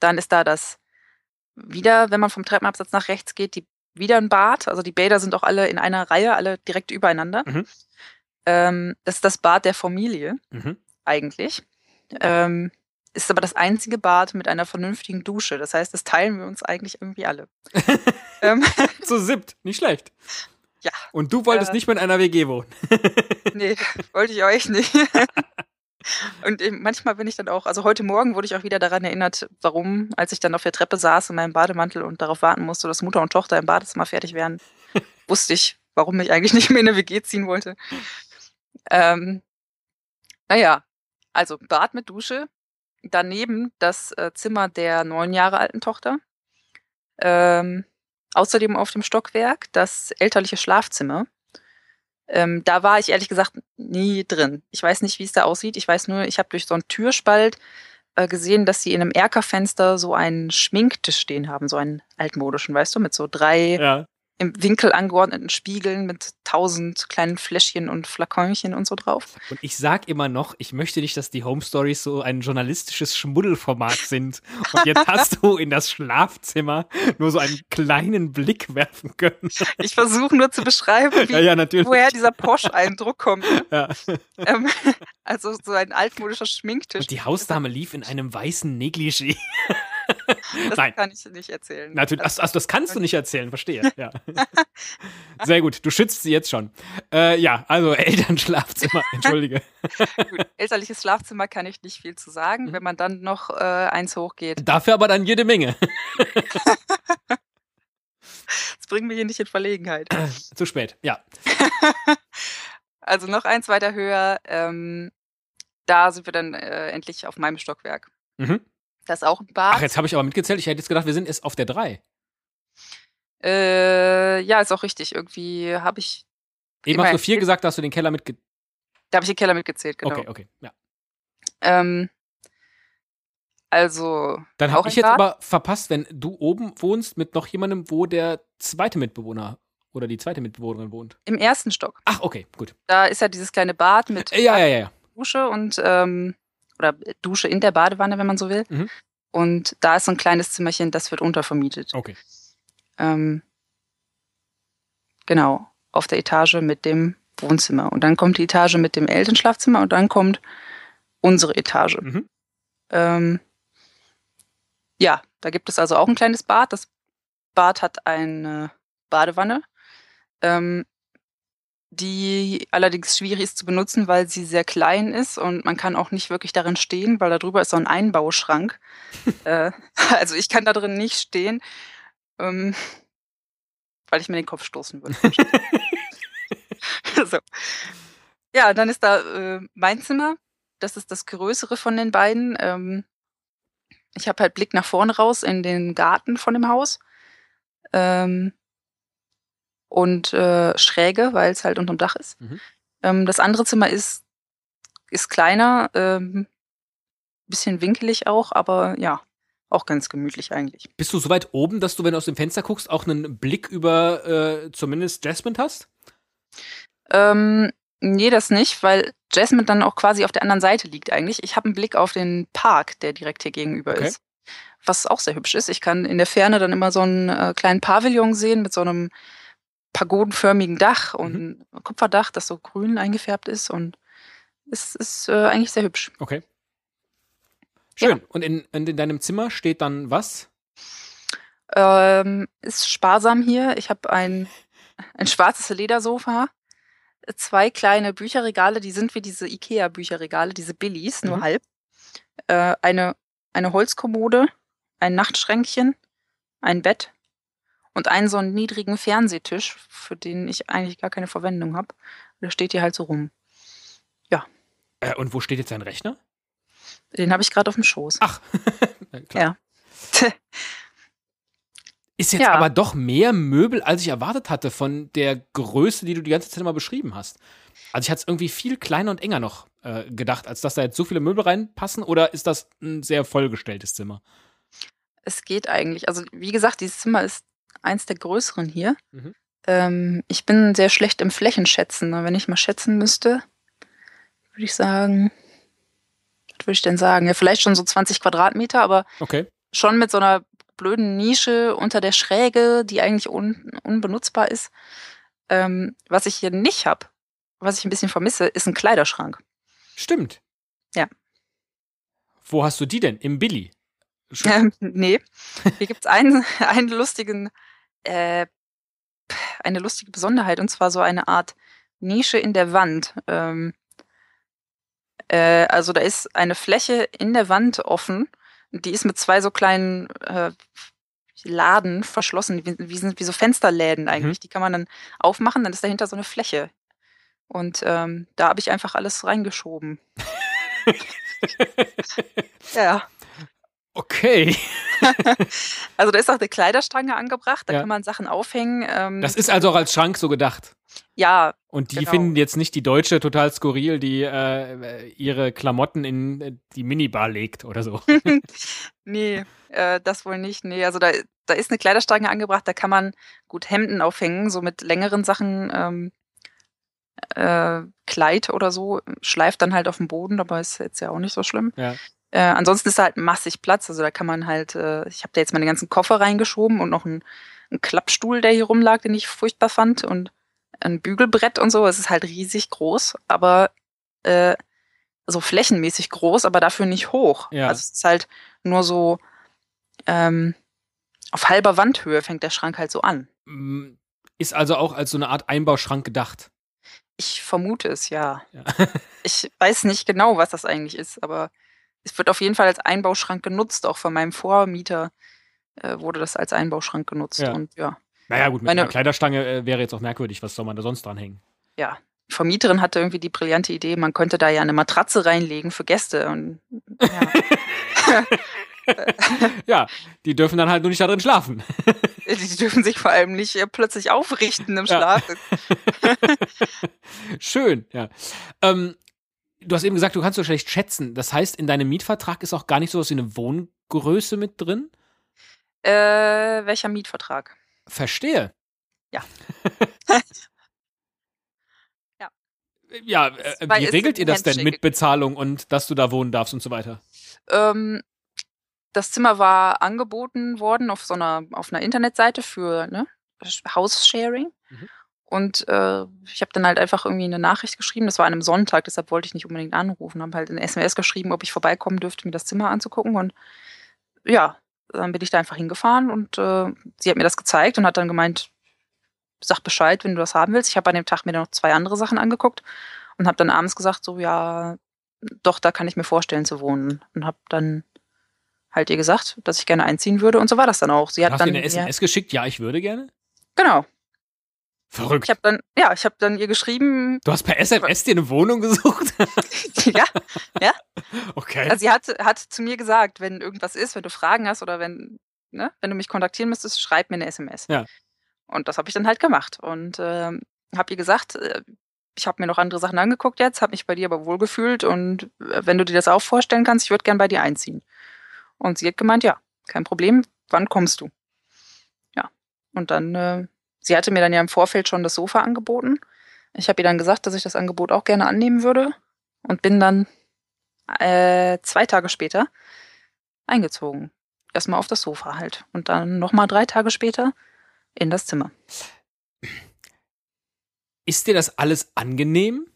dann ist da das wieder, wenn man vom Treppenabsatz nach rechts geht, die, wieder ein Bad. Also die Bäder sind auch alle in einer Reihe, alle direkt übereinander. Mhm. Ähm, das ist das Bad der Familie, Mhm. eigentlich. Ähm, ist aber das einzige Bad mit einer vernünftigen Dusche. Das heißt, das teilen wir uns eigentlich irgendwie alle. ähm, Zu siebt, nicht schlecht. Ja. Und du wolltest Äh. nicht mit einer WG wohnen. Nee, wollte ich euch nicht. Und eben manchmal bin ich dann auch, also heute Morgen wurde ich auch wieder daran erinnert, warum, als ich dann auf der Treppe saß in meinem Bademantel und darauf warten musste, dass Mutter und Tochter im Badezimmer fertig wären, wusste ich, warum ich eigentlich nicht mehr in eine WG ziehen wollte. Ähm, naja, also Bad mit Dusche, daneben das äh, Zimmer der neun Jahre alten Tochter. Ähm, außerdem auf dem Stockwerk das elterliche Schlafzimmer. Ähm, da war ich ehrlich gesagt nie drin. Ich weiß nicht, wie es da aussieht. Ich weiß nur, ich habe durch so einen Türspalt äh, gesehen, dass sie in einem Erkerfenster so einen Schminktisch stehen haben, so einen altmodischen, weißt du, mit so drei Ja. Im Winkel angeordneten Spiegeln mit tausend kleinen Fläschchen und Flakonchen und so drauf. Und ich sag immer noch, ich möchte nicht, dass die Home Stories so ein journalistisches Schmuddelformat sind. Und jetzt hast du in das Schlafzimmer nur so einen kleinen Blick werfen können. Ich versuche nur zu beschreiben, wie, Ja, ja, woher dieser Porsche-Eindruck kommt. Ja. Ähm, also so ein altmodischer Schminktisch. Und die Hausdame lief in einem weißen Negligé. Das Nein. kann ich nicht erzählen. Natürlich, also, also das kannst du nicht erzählen, verstehe. Ja. Sehr gut, du schützt sie jetzt schon. Äh, ja, also Elternschlafzimmer, entschuldige. Gut, elterliches Schlafzimmer kann ich nicht viel zu sagen. Mhm. Wenn man dann noch äh, eins hochgeht, Dafür aber dann jede Menge. das bringen wir hier nicht in Verlegenheit. Zu spät, ja. Also noch eins weiter höher, ähm, da sind wir dann äh, endlich auf meinem Stockwerk. Mhm. Das ist auch ein Bad. Ach, jetzt habe ich aber mitgezählt. Ich hätte jetzt gedacht, wir sind erst auf der 3. Äh, ja, ist auch richtig. Irgendwie habe ich, Eben hast du Immerhin. 4 gesagt, da hast du den Keller mitge... da habe ich den Keller mitgezählt, genau. Okay, okay, ja. Ähm, also, Dann habe ich jetzt Bad? aber verpasst, wenn du oben wohnst mit noch jemandem, wo der zweite Mitbewohner oder die zweite Mitbewohnerin wohnt. im ersten Stock, Ach, okay, gut. da ist ja dieses kleine Bad mit Äh, Ja, ja, ja, ja. Dusche und ähm, oder Dusche in der Badewanne, wenn man so will. Mhm. Und da ist so ein kleines Zimmerchen, das wird untervermietet. Okay. Ähm, genau, auf der Etage mit dem Wohnzimmer. Und dann kommt die Etage mit dem Elternschlafzimmer und dann kommt unsere Etage. Mhm. Ähm, ja, da gibt es also auch ein kleines Bad. Das Bad hat eine Badewanne, ähm, die allerdings schwierig ist zu benutzen, weil sie sehr klein ist und man kann auch nicht wirklich darin stehen, weil da drüber ist so ein Einbauschrank. äh, also ich kann da drin nicht stehen, ähm, weil ich mir den Kopf stoßen würde. so. Ja, dann ist da äh, mein Zimmer. Das ist das größere von den beiden. Ähm, ich habe halt Blick nach vorne raus in den Garten von dem Haus. Ähm, und äh, schräge, weil es halt unterm Dach ist. Mhm. Ähm, das andere Zimmer ist, ist kleiner, ähm, bisschen winkelig auch, aber ja, auch ganz gemütlich eigentlich. Bist du so weit oben, dass du, wenn du aus dem Fenster guckst, auch einen Blick über äh, zumindest Jasmine hast? Ähm, nee, das nicht, weil Jasmine dann auch quasi auf der anderen Seite liegt eigentlich. Ich habe einen Blick auf den Park, der direkt hier gegenüber Okay. ist. Was auch sehr hübsch ist. Ich kann in der Ferne dann immer so einen äh, kleinen Pavillon sehen mit so einem pagodenförmigen Dach und Kupferdach, das so grün eingefärbt ist und es ist äh, eigentlich sehr hübsch. Okay. Schön. Und in, in deinem Zimmer steht dann was? Ähm, ist sparsam hier. Ich habe ein, ein schwarzes Ledersofa, zwei kleine Bücherregale, die sind wie diese Ikea-Bücherregale, diese Billies, nur Mhm. halb. Äh, eine, eine Holzkommode, ein Nachtschränkchen, ein Bett und einen so einen niedrigen Fernsehtisch, für den ich eigentlich gar keine Verwendung habe. Der steht hier halt so rum. Äh, und wo steht jetzt dein Rechner? Den habe ich gerade auf dem Schoß. Ach, klar. Ja. Ist jetzt Ja. aber doch mehr Möbel, als ich erwartet hatte von der Größe, die du die ganze Zeit immer beschrieben hast. Also ich hatte es irgendwie viel kleiner und enger noch äh, gedacht, als dass da jetzt so viele Möbel reinpassen. Oder ist das ein sehr vollgestelltes Zimmer? Es geht eigentlich. Also wie gesagt, dieses Zimmer ist eins der größeren hier. Mhm. Ähm, ich bin sehr schlecht im Flächenschätzen. Wenn ich mal schätzen müsste, würde ich sagen, was würde ich denn sagen? Ja, vielleicht schon so 20 Quadratmeter, aber Okay. schon mit so einer blöden Nische unter der Schräge, die eigentlich un unbenutzbar ist. Ähm, was ich hier nicht habe, was ich ein bisschen vermisse, ist ein Kleiderschrank. Stimmt. Ja. Wo hast du die denn? Im Billy? Ähm, nee, hier gibt's einen, einen lustigen, äh, eine lustige Besonderheit und zwar so eine Art Nische in der Wand. Ähm, äh, also da ist eine Fläche in der Wand offen, die ist mit zwei so kleinen äh, Laden verschlossen, wie, wie, sind, wie so Fensterläden eigentlich. Die kann man dann aufmachen, dann ist dahinter so eine Fläche. Und ähm, da habe ich einfach alles reingeschoben. ja. Okay. Also da ist auch eine Kleiderstange angebracht, da Ja. kann man Sachen aufhängen. Ähm, Das ist also auch als Schrank so gedacht. ja, Und die Genau. finden jetzt nicht die Deutsche total skurril, die äh, ihre Klamotten in äh, die Minibar legt oder so. nee, äh, das wohl nicht. Nee, also da, da ist eine Kleiderstange angebracht, da kann man gut Hemden aufhängen, so mit längeren Sachen, ähm, äh, Kleid oder so, schleift dann halt auf dem Boden, aber ist jetzt ja auch nicht so schlimm. Ja. Äh, ansonsten ist da halt massig Platz, also da kann man halt, äh, ich habe da jetzt meine ganzen Koffer reingeschoben und noch einen, einen Klappstuhl, der hier rumlag, den ich furchtbar fand und ein Bügelbrett und so. Es ist halt riesig groß, aber äh, so flächenmäßig groß, aber dafür nicht hoch. Ja. Also es ist halt nur so ähm, auf halber Wandhöhe fängt der Schrank halt so an. Mm, Ist also auch als so eine Art Einbauschrank gedacht. Ich vermute es, ja. Ja. Ich weiß nicht genau, was das eigentlich ist, aber es wird auf jeden Fall als Einbauschrank genutzt. Auch von meinem Vormieter äh, wurde das als Einbauschrank genutzt. Ja. Und ja, Naja, gut, mit Meine- einer Kleiderstange äh, wäre jetzt auch merkwürdig. Was soll man da sonst dranhängen? ja. Die Vermieterin hatte irgendwie die brillante Idee, man könnte da ja eine Matratze reinlegen für Gäste. Und ja. Ja, die dürfen dann halt nur nicht da drin schlafen. die dürfen sich vor allem nicht äh, plötzlich aufrichten im Ja. Schlaf. Schön, ja. Ähm, du hast eben gesagt, du kannst so schlecht schätzen. Das heißt, in deinem Mietvertrag ist auch gar nicht sowas wie eine Wohngröße mit drin? Äh, welcher Mietvertrag? Verstehe. Ja. Ja. Ja, äh, wie regelt ihr das denn mit Bezahlung und dass du da wohnen darfst und so weiter? Ähm, das Zimmer war angeboten worden auf so einer, auf einer Internetseite für ne, House-Sharing. Mhm. Und äh, ich habe dann halt einfach irgendwie eine Nachricht geschrieben. Das war an einem Sonntag, deshalb wollte ich nicht unbedingt anrufen. Habe halt eine SMS geschrieben, ob ich vorbeikommen dürfte, mir das Zimmer anzugucken. Und ja, dann bin ich da einfach hingefahren und äh, sie hat mir das gezeigt und hat dann gemeint, sag Bescheid, wenn du das haben willst. Ich habe an dem Tag mir noch zwei andere Sachen angeguckt und habe dann abends gesagt, so ja, doch, da kann ich mir vorstellen zu wohnen. Und habe dann halt ihr gesagt, dass ich gerne einziehen würde und so war das dann auch. Sie hat Hast dann du eine SMS ja, geschickt? Ja, ich würde gerne. genau. Verrückt. Ich habe dann ja, ich habe dann ihr geschrieben, du hast per SMS dir eine Wohnung gesucht? ja, ja. Okay. Also sie hat hat zu mir gesagt, wenn irgendwas ist, wenn du Fragen hast oder wenn ne, wenn du mich kontaktieren müsstest, schreib mir eine SMS. Ja. Und das habe ich dann halt gemacht und ähm, habe ihr gesagt, äh, ich habe mir noch andere Sachen angeguckt jetzt, habe mich bei dir aber wohlgefühlt und äh, wenn du dir das auch vorstellen kannst, ich würde gern bei dir einziehen. Und sie hat gemeint, ja, kein Problem, wann kommst du? Ja. Und dann, äh, sie hatte mir dann ja im Vorfeld schon das Sofa angeboten. Ich habe ihr dann gesagt, dass ich das Angebot auch gerne annehmen würde und bin dann äh, zwei Tage später eingezogen. Erstmal auf das Sofa halt. Und dann nochmal drei Tage später in das Zimmer. Ist dir das alles angenehm?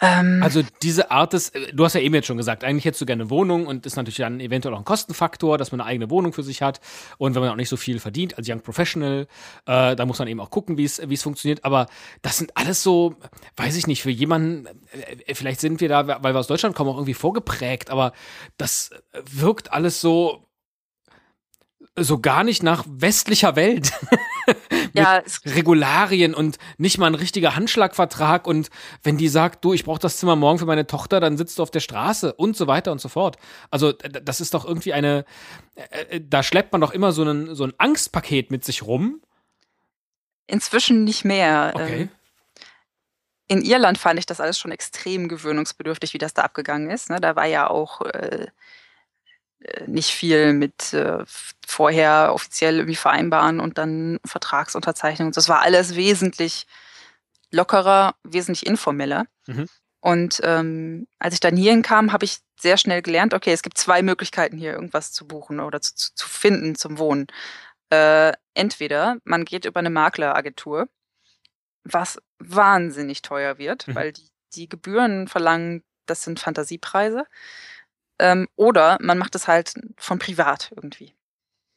Ähm, Also diese Art des, äh, du hast ja eben jetzt schon gesagt, eigentlich hättest du gerne eine Wohnung und ist natürlich dann eventuell auch ein Kostenfaktor, dass man eine eigene Wohnung für sich hat und wenn man auch nicht so viel verdient als Young Professional, äh, da muss man eben auch gucken, wie es wie es funktioniert. Aber das sind alles so, weiß ich nicht, für jemanden, äh, vielleicht sind wir da, weil wir aus Deutschland kommen, auch irgendwie vorgeprägt, aber das wirkt alles so so gar nicht nach westlicher Welt. ja, Regularien und nicht mal ein richtiger Handschlagvertrag und wenn die sagt, du, ich brauche das Zimmer morgen für meine Tochter, dann sitzt du auf der Straße und so weiter und so fort. Also das ist doch irgendwie eine, äh, da schleppt man doch immer so ein, so ein Angstpaket mit sich rum. inzwischen nicht mehr. Okay. Ähm, in Irland fand ich das alles schon extrem gewöhnungsbedürftig, wie das da abgegangen ist. Ne? Da war ja auch äh, äh, nicht viel mit äh, vorher offiziell irgendwie vereinbaren und dann Vertragsunterzeichnung. Das war alles wesentlich lockerer, wesentlich informeller. Mhm. Und ähm, als ich dann hierhin kam, habe ich sehr schnell gelernt, okay, es gibt zwei Möglichkeiten hier irgendwas zu buchen oder zu, zu, zu finden zum Wohnen. Äh, entweder man geht über eine Makleragentur, was wahnsinnig teuer wird, Mhm. weil die, die Gebühren verlangen, das sind Fantasiepreise. Ähm, oder man macht es halt von privat irgendwie.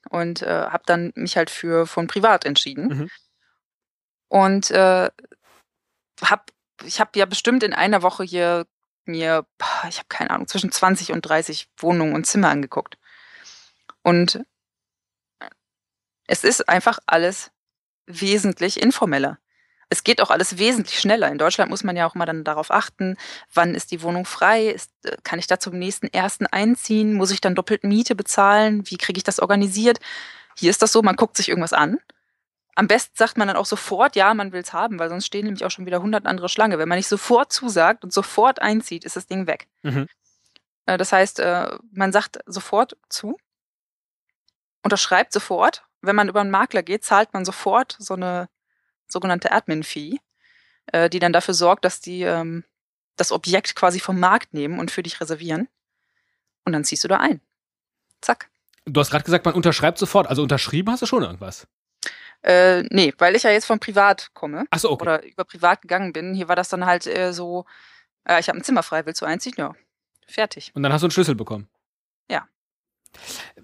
Und äh, habe dann mich halt für von privat entschieden. Mhm. Und äh, hab, ich habe ja bestimmt in einer Woche hier mir, ich habe keine Ahnung, zwischen 20 und 30 Wohnungen und Zimmer angeguckt. Und es ist einfach alles wesentlich informeller. Es geht auch alles wesentlich schneller. In Deutschland muss man ja auch mal dann darauf achten, wann ist die Wohnung frei, ist, äh, kann ich da zum nächsten ersten einziehen, muss ich dann doppelt Miete bezahlen, wie kriege ich das organisiert? Hier ist das so, man guckt sich irgendwas an. Am besten sagt man dann auch sofort, ja, man will es haben, weil sonst stehen nämlich auch schon wieder hundert andere Schlange. Wenn man nicht sofort zusagt und sofort einzieht, ist das Ding weg. Mhm. Äh, Das heißt, äh, man sagt sofort zu, unterschreibt sofort. Wenn man über einen Makler geht, zahlt man sofort so eine sogenannte Admin-Fee, äh, die dann dafür sorgt, dass die ähm, das Objekt quasi vom Markt nehmen und für dich reservieren. Und dann ziehst du da ein. Zack. Du hast gerade gesagt, man unterschreibt sofort. Also unterschrieben hast du schon irgendwas. Äh, nee, weil ich ja jetzt von privat komme Achso, okay. oder über privat gegangen bin. Hier war das dann halt äh, so, äh, ich habe ein Zimmer frei, willst du einziehen? Ja, fertig. Und dann hast du einen Schlüssel bekommen. Ja.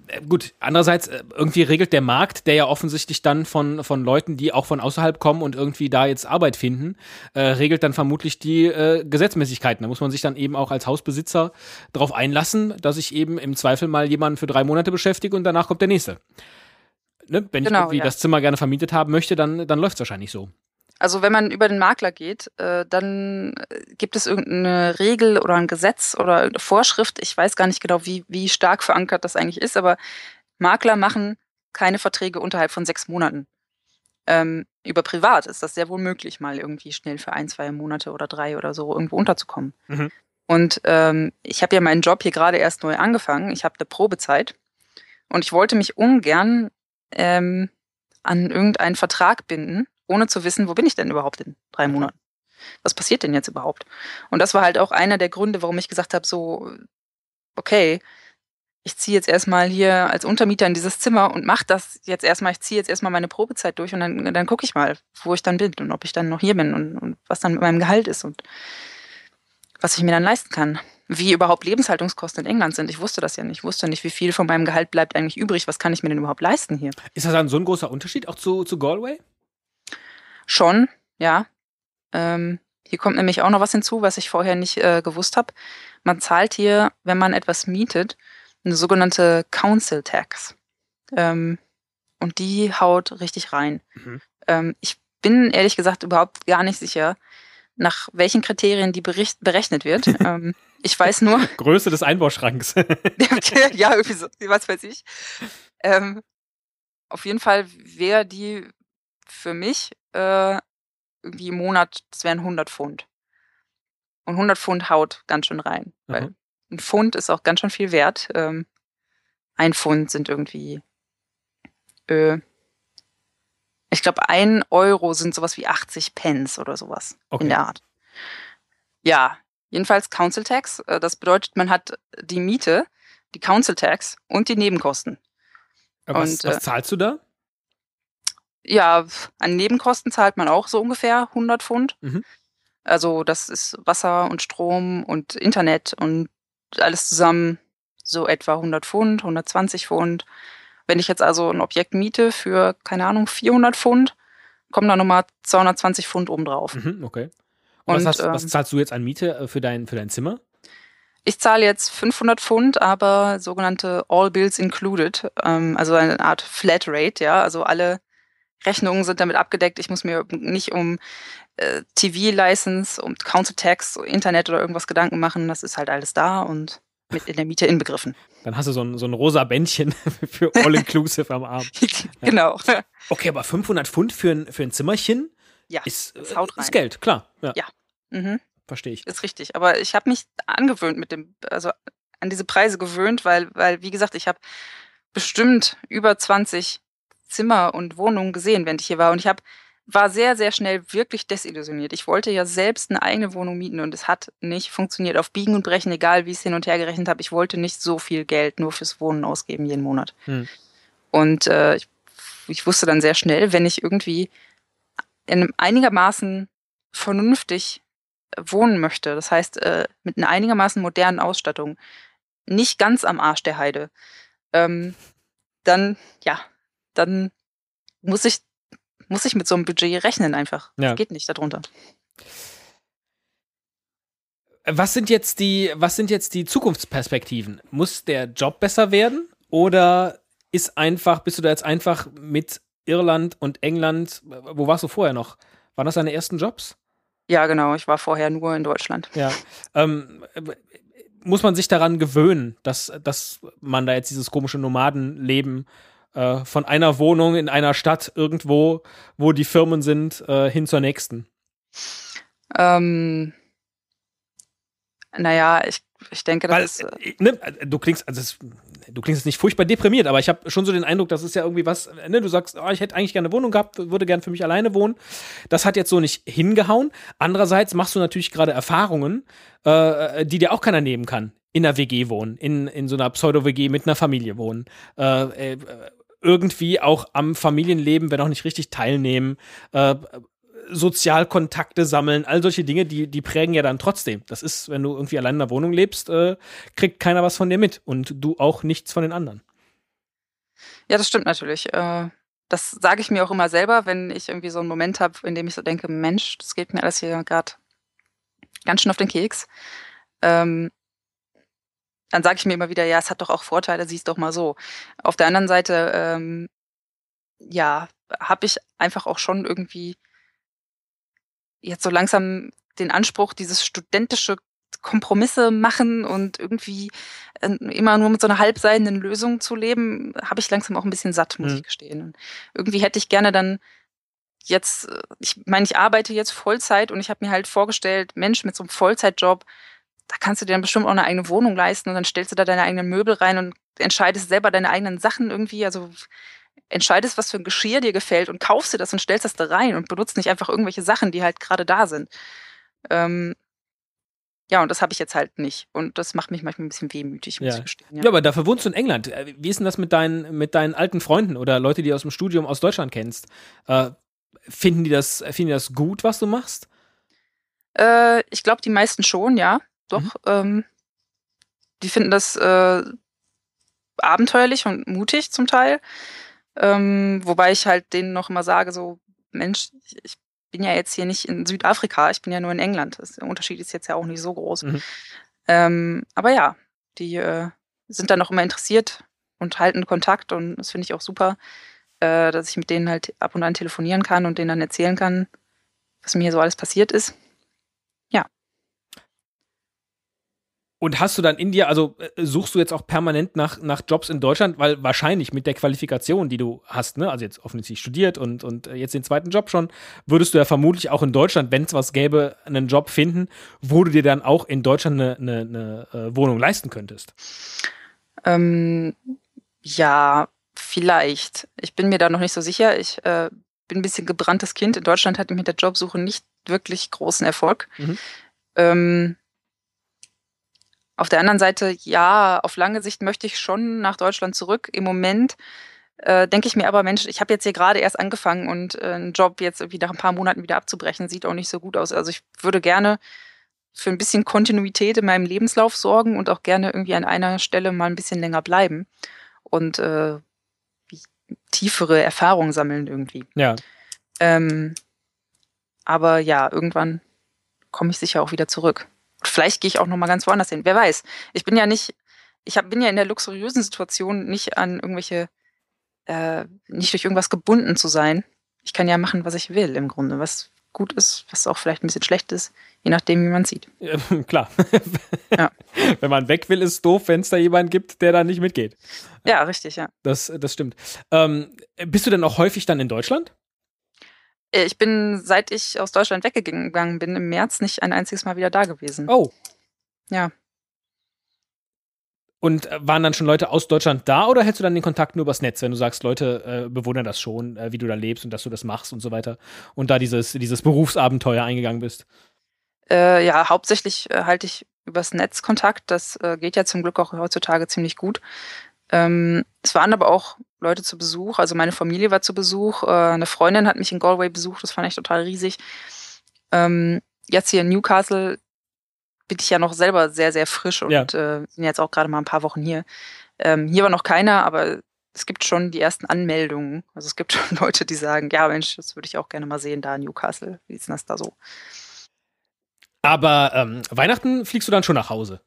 Äh, Gut, andererseits, äh, irgendwie regelt der Markt, der ja offensichtlich dann von, von Leuten, die auch von außerhalb kommen und irgendwie da jetzt Arbeit finden, äh, regelt dann vermutlich die äh, Gesetzmäßigkeiten. Da muss man sich dann eben auch als Hausbesitzer darauf einlassen, dass ich eben im Zweifel mal jemanden für drei Monate beschäftige und danach kommt der nächste. Ne? Wenn ich Genau, irgendwie ja. das Zimmer gerne vermietet haben möchte, dann, dann läuft es wahrscheinlich so. Also wenn man über den Makler geht, äh, dann äh, gibt es irgendeine Regel oder ein Gesetz oder irgendeine Vorschrift. Ich weiß gar nicht genau, wie, wie stark verankert das eigentlich ist, aber Makler machen keine Verträge unterhalb von sechs Monaten. Ähm, über privat ist das sehr wohl möglich, mal irgendwie schnell für ein, zwei Monate oder drei oder so irgendwo unterzukommen. Mhm. Und ähm, ich habe ja meinen Job hier gerade erst neu angefangen. Ich habe eine Probezeit und ich wollte mich ungern ähm, an irgendeinen Vertrag binden, ohne zu wissen, wo bin ich denn überhaupt in drei Monaten? Was passiert denn jetzt überhaupt? Und das war halt auch einer der Gründe, warum ich gesagt habe, so, okay, ich ziehe jetzt erstmal hier als Untermieter in dieses Zimmer und mache das jetzt erstmal, ich ziehe jetzt erstmal meine Probezeit durch und dann, dann gucke ich mal, wo ich dann bin und ob ich dann noch hier bin und, und was dann mit meinem Gehalt ist und was ich mir dann leisten kann. Wie überhaupt Lebenshaltungskosten in England sind. Ich wusste das ja nicht. Ich wusste nicht, wie viel von meinem Gehalt bleibt eigentlich übrig. Was kann ich mir denn überhaupt leisten hier? Ist das dann so ein großer Unterschied auch zu, zu Galway? Schon, ja. Ähm, hier kommt nämlich auch noch was hinzu, was ich vorher nicht äh, gewusst habe. Man zahlt hier, wenn man etwas mietet, eine sogenannte Council Tax. Ähm, und die haut richtig rein. Mhm. Ähm, ich bin ehrlich gesagt überhaupt gar nicht sicher, nach welchen Kriterien die bericht, berechnet wird. ähm, ich weiß nur. Größe des Einbauschranks. ja, irgendwie so, was weiß ich. Ähm, auf jeden Fall wäre die für mich äh, irgendwie im Monat, das wären 100 Pfund. Und 100 Pfund haut ganz schön rein. Weil mhm ein Pfund ist auch ganz schön viel wert. Ähm, ein Pfund sind irgendwie, äh, ich glaube, ein Euro sind sowas wie 80 Pence oder sowas okay. in der Art. Ja, jedenfalls Council Tax. Äh, das bedeutet, man hat die Miete, die Council Tax und die Nebenkosten. Aber was, und, was äh, zahlst du da? Ja, an Nebenkosten zahlt man auch so ungefähr 100 Pfund. Mhm. Also das ist Wasser und Strom und Internet und alles zusammen so etwa 100 Pfund, 120 Pfund. Wenn ich jetzt also ein Objekt miete für, keine Ahnung, 400 Pfund, kommen da nochmal 220 Pfund obendrauf. Mhm, okay. Und, was, hast, ähm, was, zahlst du jetzt an Miete äh, für dein, für dein Zimmer? Ich zahle jetzt 500 Pfund, aber sogenannte All Bills Included, ähm, also eine Art Flat Rate, ja, also alle Rechnungen sind damit abgedeckt. Ich muss mir nicht um äh, TV-License, um Council Tax, Internet oder irgendwas Gedanken machen. Das ist halt alles da und mit in der Miete inbegriffen. Dann hast du so ein, so ein rosa Bändchen für All-Inclusive am Arm. genau. Okay, aber 500 Pfund für ein, für ein Zimmerchen ja, ist, äh, ist Geld, klar. Ja. ja. Mhm. Verstehe ich. Ist richtig. Aber ich habe mich angewöhnt mit dem, also an diese Preise gewöhnt, weil, weil wie gesagt, ich habe bestimmt über 20 Zimmer und Wohnungen gesehen, wenn ich hier war. Und ich habe war sehr, sehr schnell wirklich desillusioniert. Ich wollte ja selbst eine eigene Wohnung mieten und es hat nicht funktioniert. Auf Biegen und Brechen, egal wie ich es hin und her gerechnet habe, ich wollte nicht so viel Geld nur fürs Wohnen ausgeben jeden Monat. Hm. Und äh, ich, ich wusste dann sehr schnell, wenn ich irgendwie in einem einigermaßen vernünftig wohnen möchte, das heißt äh, mit einer einigermaßen modernen Ausstattung, nicht ganz am Arsch der Heide, ähm, dann, ja, dann muss ich muss ich mit so einem Budget rechnen einfach. Ja. Das geht nicht darunter. Was sind jetzt die, was sind jetzt die Zukunftsperspektiven? Muss der Job besser werden? Oder ist einfach, bist du da jetzt einfach mit Irland und England, wo warst du vorher noch? Waren das deine ersten Jobs? Ja, genau. Ich war vorher nur in Deutschland. Ja. Ähm, muss man sich daran gewöhnen, dass, dass man da jetzt dieses komische Nomadenleben äh, von einer Wohnung in einer Stadt irgendwo, wo die Firmen sind, äh, hin zur nächsten? Ähm, naja, ich, ich denke, das Weil, ist. Äh, ne, du klingst, also es, du klingst jetzt nicht furchtbar deprimiert, aber ich habe schon so den Eindruck, das ist ja irgendwie was, ne, du sagst, oh, ich hätte eigentlich gerne eine Wohnung gehabt, würde gerne für mich alleine wohnen. Das hat jetzt so nicht hingehauen. Andererseits machst du natürlich gerade Erfahrungen, äh, die dir auch keiner nehmen kann. In einer WG wohnen, in, in so einer Pseudo-WG mit einer Familie wohnen. Äh, äh, irgendwie auch am Familienleben, wenn auch nicht richtig teilnehmen, äh, Sozialkontakte sammeln, all solche Dinge, die, die prägen ja dann trotzdem. Das ist, wenn du irgendwie allein in der Wohnung lebst, äh, kriegt keiner was von dir mit und du auch nichts von den anderen. Ja, das stimmt natürlich. Äh, das sage ich mir auch immer selber, wenn ich irgendwie so einen Moment habe, in dem ich so denke, Mensch, das geht mir alles hier gerade ganz schön auf den Keks. Ähm, dann sage ich mir immer wieder, ja, es hat doch auch Vorteile, siehst doch mal so. Auf der anderen Seite, ähm, ja, habe ich einfach auch schon irgendwie jetzt so langsam den Anspruch, dieses studentische Kompromisse machen und irgendwie äh, immer nur mit so einer halbseidenen Lösung zu leben, habe ich langsam auch ein bisschen satt, muss mhm. ich gestehen. Und irgendwie hätte ich gerne dann jetzt, äh, ich meine, ich arbeite jetzt Vollzeit und ich habe mir halt vorgestellt, Mensch, mit so einem Vollzeitjob da kannst du dir dann bestimmt auch eine eigene Wohnung leisten und dann stellst du da deine eigenen Möbel rein und entscheidest selber deine eigenen Sachen irgendwie. Also entscheidest, was für ein Geschirr dir gefällt und kaufst dir das und stellst das da rein und benutzt nicht einfach irgendwelche Sachen, die halt gerade da sind. Ähm, Ja, und das habe ich jetzt halt nicht. Und das macht mich manchmal ein bisschen wehmütig, muss Ja. ich gestehen. Ja. aber dafür wohnst du in England. Äh, Wie ist denn das mit deinen, mit deinen alten Freunden oder Leute, die du aus dem Studium aus Deutschland kennst? Äh, finden, die das, finden die das gut, was du machst? Äh, ich glaube, die meisten schon, ja. Doch. Mhm. Ähm, die finden das äh, abenteuerlich und mutig zum Teil. Ähm, wobei ich halt denen noch immer sage, so, Mensch, ich, bin ja jetzt hier nicht in Südafrika, ich bin ja nur in England. Das, der Unterschied ist jetzt ja auch nicht so groß. Mhm. Ähm, aber ja, die äh, sind dann noch immer interessiert und halten Kontakt und das finde ich auch super, äh, dass ich mit denen halt ab und an telefonieren kann und denen dann erzählen kann, was mir hier so alles passiert ist. Und hast du dann in dir, also äh, suchst du jetzt auch permanent nach, nach Jobs in Deutschland, weil wahrscheinlich mit der Qualifikation, die du hast, ne, also jetzt offensichtlich studiert und, und äh, jetzt den zweiten Job schon, würdest du ja vermutlich auch in Deutschland, wenn es was gäbe, einen Job finden, wo du dir dann auch in Deutschland eine, eine, eine äh, Wohnung leisten könntest. Ähm, ja, vielleicht. Ich bin mir da noch nicht so sicher. Ich äh, bin ein bisschen gebranntes Kind. In Deutschland hatte ich mit der Jobsuche nicht wirklich großen Erfolg. Mhm. Ähm, auf der anderen Seite, ja, auf lange Sicht möchte ich schon nach Deutschland zurück. Im Moment äh, denke ich mir aber, Mensch, ich habe jetzt hier gerade erst angefangen und äh, einen Job jetzt irgendwie nach ein paar Monaten wieder abzubrechen, sieht auch nicht so gut aus. Also ich würde gerne für ein bisschen Kontinuität in meinem Lebenslauf sorgen und auch gerne irgendwie an einer Stelle mal ein bisschen länger bleiben und äh, tiefere Erfahrungen sammeln irgendwie. Ja. Ähm, aber ja, irgendwann komme ich sicher auch wieder zurück. Vielleicht gehe ich auch noch mal ganz woanders hin. Wer weiß? Ich bin ja nicht, ich hab, bin ja in der luxuriösen Situation, nicht an irgendwelche, äh, nicht durch irgendwas gebunden zu sein. Ich kann ja machen, was ich will im Grunde, was gut ist, was auch vielleicht ein bisschen schlecht ist, je nachdem, wie man sieht. Ja, klar. Ja. Wenn man weg will, ist es doof, wenn es da jemanden gibt, der da nicht mitgeht. Ja, richtig, ja. Das, das stimmt. Ähm, bist du denn auch häufig dann in Deutschland? Äh, Ich bin, seit ich aus Deutschland weggegangen bin, im März nicht ein einziges Mal wieder da gewesen. Oh. Ja. Und äh, waren dann schon Leute aus Deutschland da oder hältst du dann den Kontakt nur übers Netz, wenn du sagst, Leute äh, bewundern das schon, äh, wie du da lebst und dass du das machst und so weiter und da dieses, dieses Berufsabenteuer eingegangen bist? Äh, ja, hauptsächlich äh, halte ich übers Netz Kontakt. Das geht ja zum Glück auch heutzutage ziemlich gut. Ähm, es waren aber auch Leute zu Besuch. Also meine Familie war zu Besuch. Äh, eine Freundin hat mich in Galway besucht. Das fand ich total riesig. Ähm, jetzt hier in Newcastle bin ich ja noch selber sehr, sehr frisch und Ja. äh, sind jetzt auch gerade mal ein paar Wochen hier. Ähm, hier war noch keiner, aber es gibt schon die ersten Anmeldungen. Also es gibt schon Leute, die sagen, ja Mensch, das würde ich auch gerne mal sehen da in Newcastle. Wie ist denn das da so? Aber ähm, Weihnachten fliegst du dann schon nach Hause.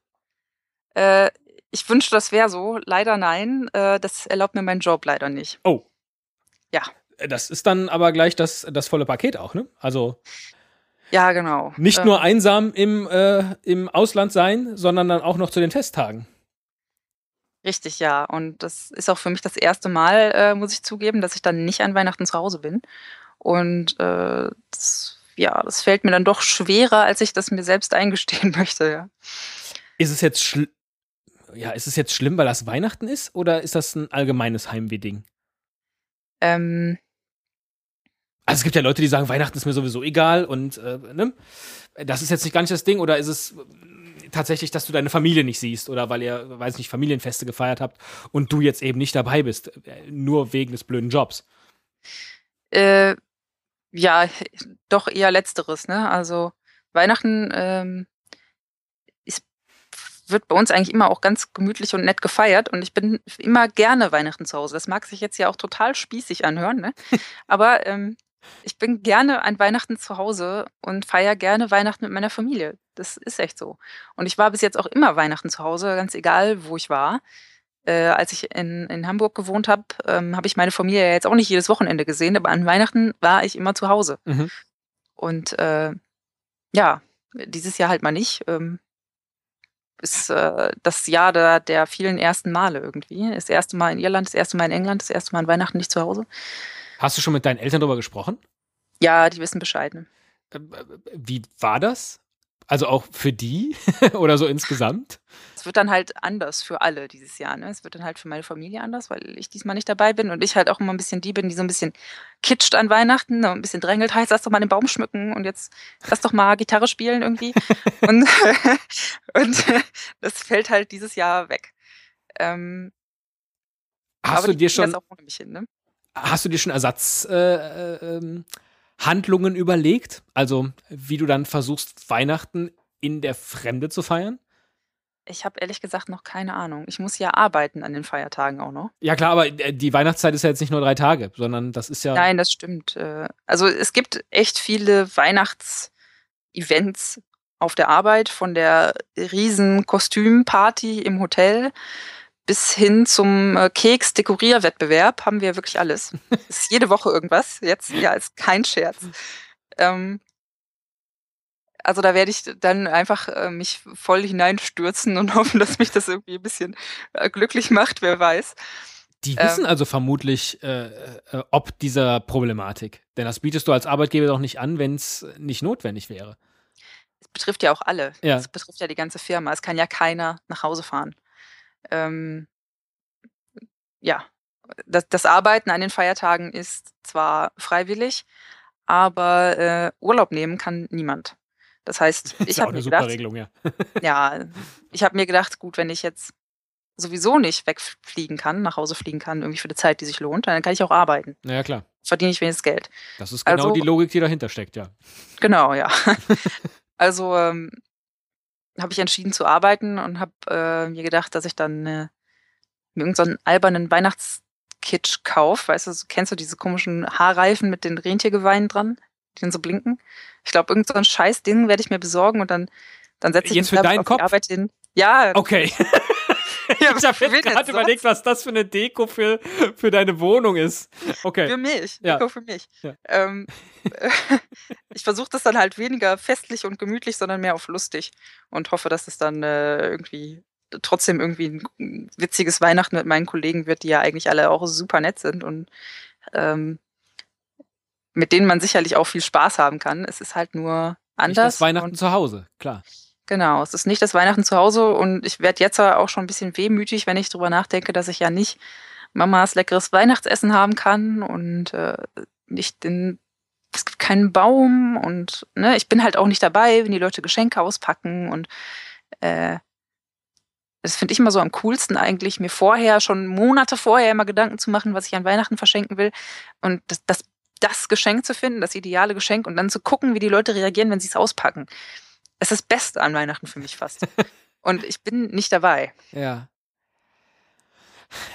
Äh, ich wünschte, das wäre so. Leider nein. Äh, das erlaubt mir mein Job leider nicht. Oh. Ja. Äh, Das ist dann aber gleich das, das volle Paket auch, ne? Also Ja, genau. nicht Ähm, nur einsam im, äh, im Ausland sein, sondern dann auch noch zu den Festtagen. Richtig, ja. Und das ist auch für mich das erste Mal, äh, muss ich zugeben, dass ich dann nicht an Weihnachten zu Hause bin. Und äh, das, ja, das fällt mir dann doch schwerer, als ich das mir selbst eingestehen möchte. Ja. Ist es jetzt schl ja, ist es jetzt schlimm, weil das Weihnachten ist, oder ist das ein allgemeines Heimweh-Ding? Ähm, Also es gibt ja Leute, die sagen, Weihnachten ist mir sowieso egal und äh, ne? das ist jetzt nicht gar nicht das Ding, oder ist es äh, tatsächlich, dass du deine Familie nicht siehst oder weil ihr, weiß nicht, Familienfeste gefeiert habt und du jetzt eben nicht dabei bist, äh, nur wegen des blöden Jobs? äh, ja, doch eher letzteres, ne? Also Weihnachten ähm, wird bei uns eigentlich immer auch ganz gemütlich und nett gefeiert und ich bin immer gerne Weihnachten zu Hause. Das mag sich jetzt ja auch total spießig anhören, ne? Aber ähm, ich bin gerne an Weihnachten zu Hause und feiere gerne Weihnachten mit meiner Familie. Das ist echt so. Und ich war bis jetzt auch immer Weihnachten zu Hause, ganz egal, wo ich war. Äh, als ich in, in Hamburg gewohnt habe, ähm, habe ich meine Familie ja jetzt auch nicht jedes Wochenende gesehen, aber an Weihnachten war ich immer zu Hause. Mhm. Und äh, ja, dieses Jahr halt mal nicht. Ähm, ist äh, das Jahr der, der vielen ersten Male irgendwie. Das erste Mal in Irland, das erste Mal in England, das erste Mal an Weihnachten nicht zu Hause. Hast du schon mit deinen Eltern darüber gesprochen? Ja, die wissen Bescheid. ne? Äh, Wie war das? Also auch für die oder so insgesamt? Es wird dann halt anders für alle dieses Jahr. Ne? Es wird dann halt für meine Familie anders, weil ich diesmal nicht dabei bin und ich halt auch immer ein bisschen die bin, die so ein bisschen kitscht an Weihnachten, ein bisschen drängelt, heißt, lass doch mal den Baum schmücken und jetzt lass doch mal Gitarre spielen irgendwie. und, und das fällt halt dieses Jahr weg. Ähm, hast du dir schon hin, ne? Hast du dir schon Ersatzhandlungen äh, äh, überlegt? Also, wie du dann versuchst, Weihnachten in der Fremde zu feiern? Ich habe ehrlich gesagt noch keine Ahnung. Ich muss ja arbeiten an den Feiertagen auch noch. Ja klar, aber äh, die Weihnachtszeit ist ja jetzt nicht nur drei Tage, sondern das ist ja. Nein, das stimmt. Äh, also es gibt echt viele Weihnachtsevents auf der Arbeit, von der riesen Kostümparty im Hotel bis hin zum äh, Keks-Dekorierwettbewerb haben wir wirklich alles. ist jede Woche irgendwas. Jetzt, ja, ist kein Scherz. Ähm, also da werde ich dann einfach äh, mich voll hineinstürzen und hoffen, dass mich das irgendwie ein bisschen äh, glücklich macht, wer weiß. Die wissen ähm, also vermutlich äh, äh, ob dieser Problematik. Denn das bietest du als Arbeitgeber doch nicht an, wenn es nicht notwendig wäre. Es betrifft ja auch alle. Ja. Es betrifft ja die ganze Firma. Es kann ja keiner nach Hause fahren. Ähm, ja, das, das Arbeiten an den Feiertagen ist zwar freiwillig, aber äh, Urlaub nehmen kann niemand. Das heißt, ich habe mir gedacht, Regelung, ja. ja, ich habe mir gedacht, gut, wenn ich jetzt sowieso nicht wegfliegen kann, nach Hause fliegen kann, irgendwie für die Zeit, die sich lohnt, dann kann ich auch arbeiten. Ja, klar. Verdiene ich wenigstens Geld. Das ist genau also, die Logik, die dahinter steckt, ja. Genau, ja. also ähm, habe ich entschieden zu arbeiten und habe äh, mir gedacht, dass ich dann äh, mir irgendeinen so albernen Weihnachtskitsch kaufe. Weißt du, kennst du diese komischen Haarreifen mit den Rentiergeweinen dran, die dann so blinken? Ich glaube, irgendein so scheiß Ding werde ich mir besorgen und dann, dann setze ich Jetzt mich für deinen auf Kopf? Arbeit hin. Ja. Okay. ja, ich habe jetzt gerade überlegt, was das für eine Deko für, für deine Wohnung ist. Okay. Für mich. Ja. Deko für mich. Ja. Ähm, ich versuche das dann halt weniger festlich und gemütlich, sondern mehr auf lustig und hoffe, dass es dann äh, irgendwie trotzdem irgendwie ein witziges Weihnachten mit meinen Kollegen wird, die ja eigentlich alle auch super nett sind und ähm, mit denen man sicherlich auch viel Spaß haben kann. Es ist halt nur anders. Nicht das Weihnachten zu Hause, klar. Genau, es ist nicht das Weihnachten zu Hause und ich werde jetzt auch schon ein bisschen wehmütig, wenn ich drüber nachdenke, dass ich ja nicht Mamas leckeres Weihnachtsessen haben kann und äh, nicht den es gibt keinen Baum und ne, ich bin halt auch nicht dabei, wenn die Leute Geschenke auspacken und äh, das finde ich immer so am coolsten eigentlich, mir vorher, schon Monate vorher immer Gedanken zu machen, was ich an Weihnachten verschenken will. Und das, das, das Geschenk zu finden, das ideale Geschenk und dann zu gucken, wie die Leute reagieren, wenn sie es auspacken. Es ist das Beste an Weihnachten für mich fast. und ich bin nicht dabei. Ja.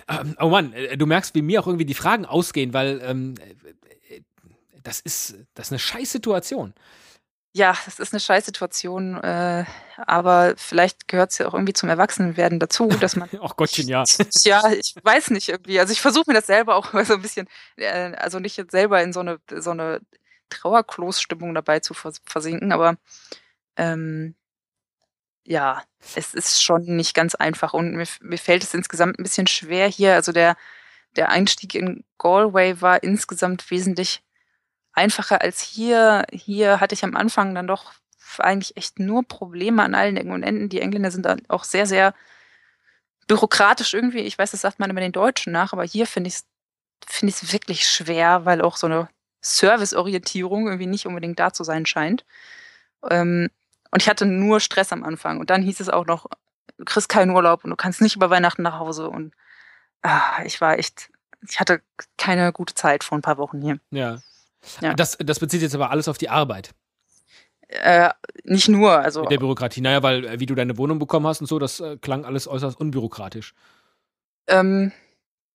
Ähm, oh Mann, äh, du merkst, wie mir auch irgendwie die Fragen ausgehen, weil ähm, äh, das ist, das ist eine scheiß Situation. Ja, das ist eine Scheißsituation, äh, aber vielleicht gehört es ja auch irgendwie zum Erwachsenenwerden dazu, dass man. Ach Gottchen, ja. ja, ich weiß nicht irgendwie. Also ich versuche mir das selber auch mal so ein bisschen, äh, also nicht jetzt selber in so eine so eine Trauerkloßstimmung dabei zu versinken, aber ähm, ja, es ist schon nicht ganz einfach und mir, mir fällt es insgesamt ein bisschen schwer hier. Also der der Einstieg in Galway war insgesamt wesentlich einfacher als hier. Hier hatte ich am Anfang dann doch eigentlich echt nur Probleme an allen Ecken und Enden. Die Engländer sind auch sehr, sehr bürokratisch irgendwie. Ich weiß, das sagt man immer den Deutschen nach, aber hier finde ich es finde ich wirklich schwer, weil auch so eine Serviceorientierung irgendwie nicht unbedingt da zu sein scheint. Ähm, und ich hatte nur Stress am Anfang. Und dann hieß es auch noch, du kriegst keinen Urlaub und du kannst nicht über Weihnachten nach Hause. Und ah, ich war echt, ich hatte keine gute Zeit vor ein paar Wochen hier. Ja. Ja. Das, das bezieht jetzt aber alles auf die Arbeit. Äh, nicht nur, also. Mit der Bürokratie. Naja, weil äh, wie du deine Wohnung bekommen hast und so, das äh, klang alles äußerst unbürokratisch. Ähm,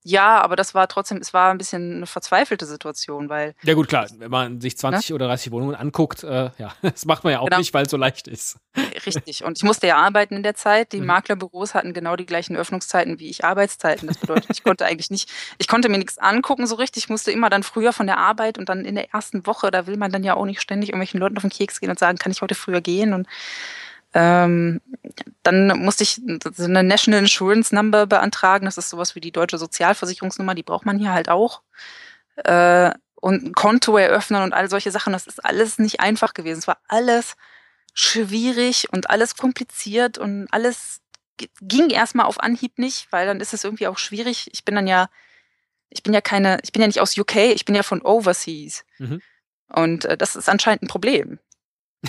ja, aber das war trotzdem, es war ein bisschen eine verzweifelte Situation, weil. Ja, gut, klar, wenn man sich 20 ja? oder 30 Wohnungen anguckt, äh, ja, das macht man ja auch genau. nicht, weil es so leicht ist. Richtig. Und ich musste ja arbeiten in der Zeit. Die mhm. Maklerbüros hatten genau die gleichen Öffnungszeiten wie ich Arbeitszeiten. Das bedeutet, ich konnte eigentlich nicht, ich konnte mir nichts angucken so richtig. Ich musste immer dann früher von der Arbeit und dann in der ersten Woche, da will man dann ja auch nicht ständig irgendwelchen Leuten auf den Keks gehen und sagen, kann ich heute früher gehen? Und ähm, dann musste ich so eine National Insurance Number beantragen. Das ist sowas wie die deutsche Sozialversicherungsnummer, die braucht man hier halt auch. Äh, und ein Konto eröffnen und all solche Sachen. Das ist alles nicht einfach gewesen. Es war alles schwierig und alles kompliziert und alles ging erstmal auf Anhieb nicht, weil dann ist es irgendwie auch schwierig. Ich bin dann ja, ich bin ja keine, ich bin ja nicht aus UK, ich bin ja von Overseas. Mhm. Und äh, das ist anscheinend ein Problem.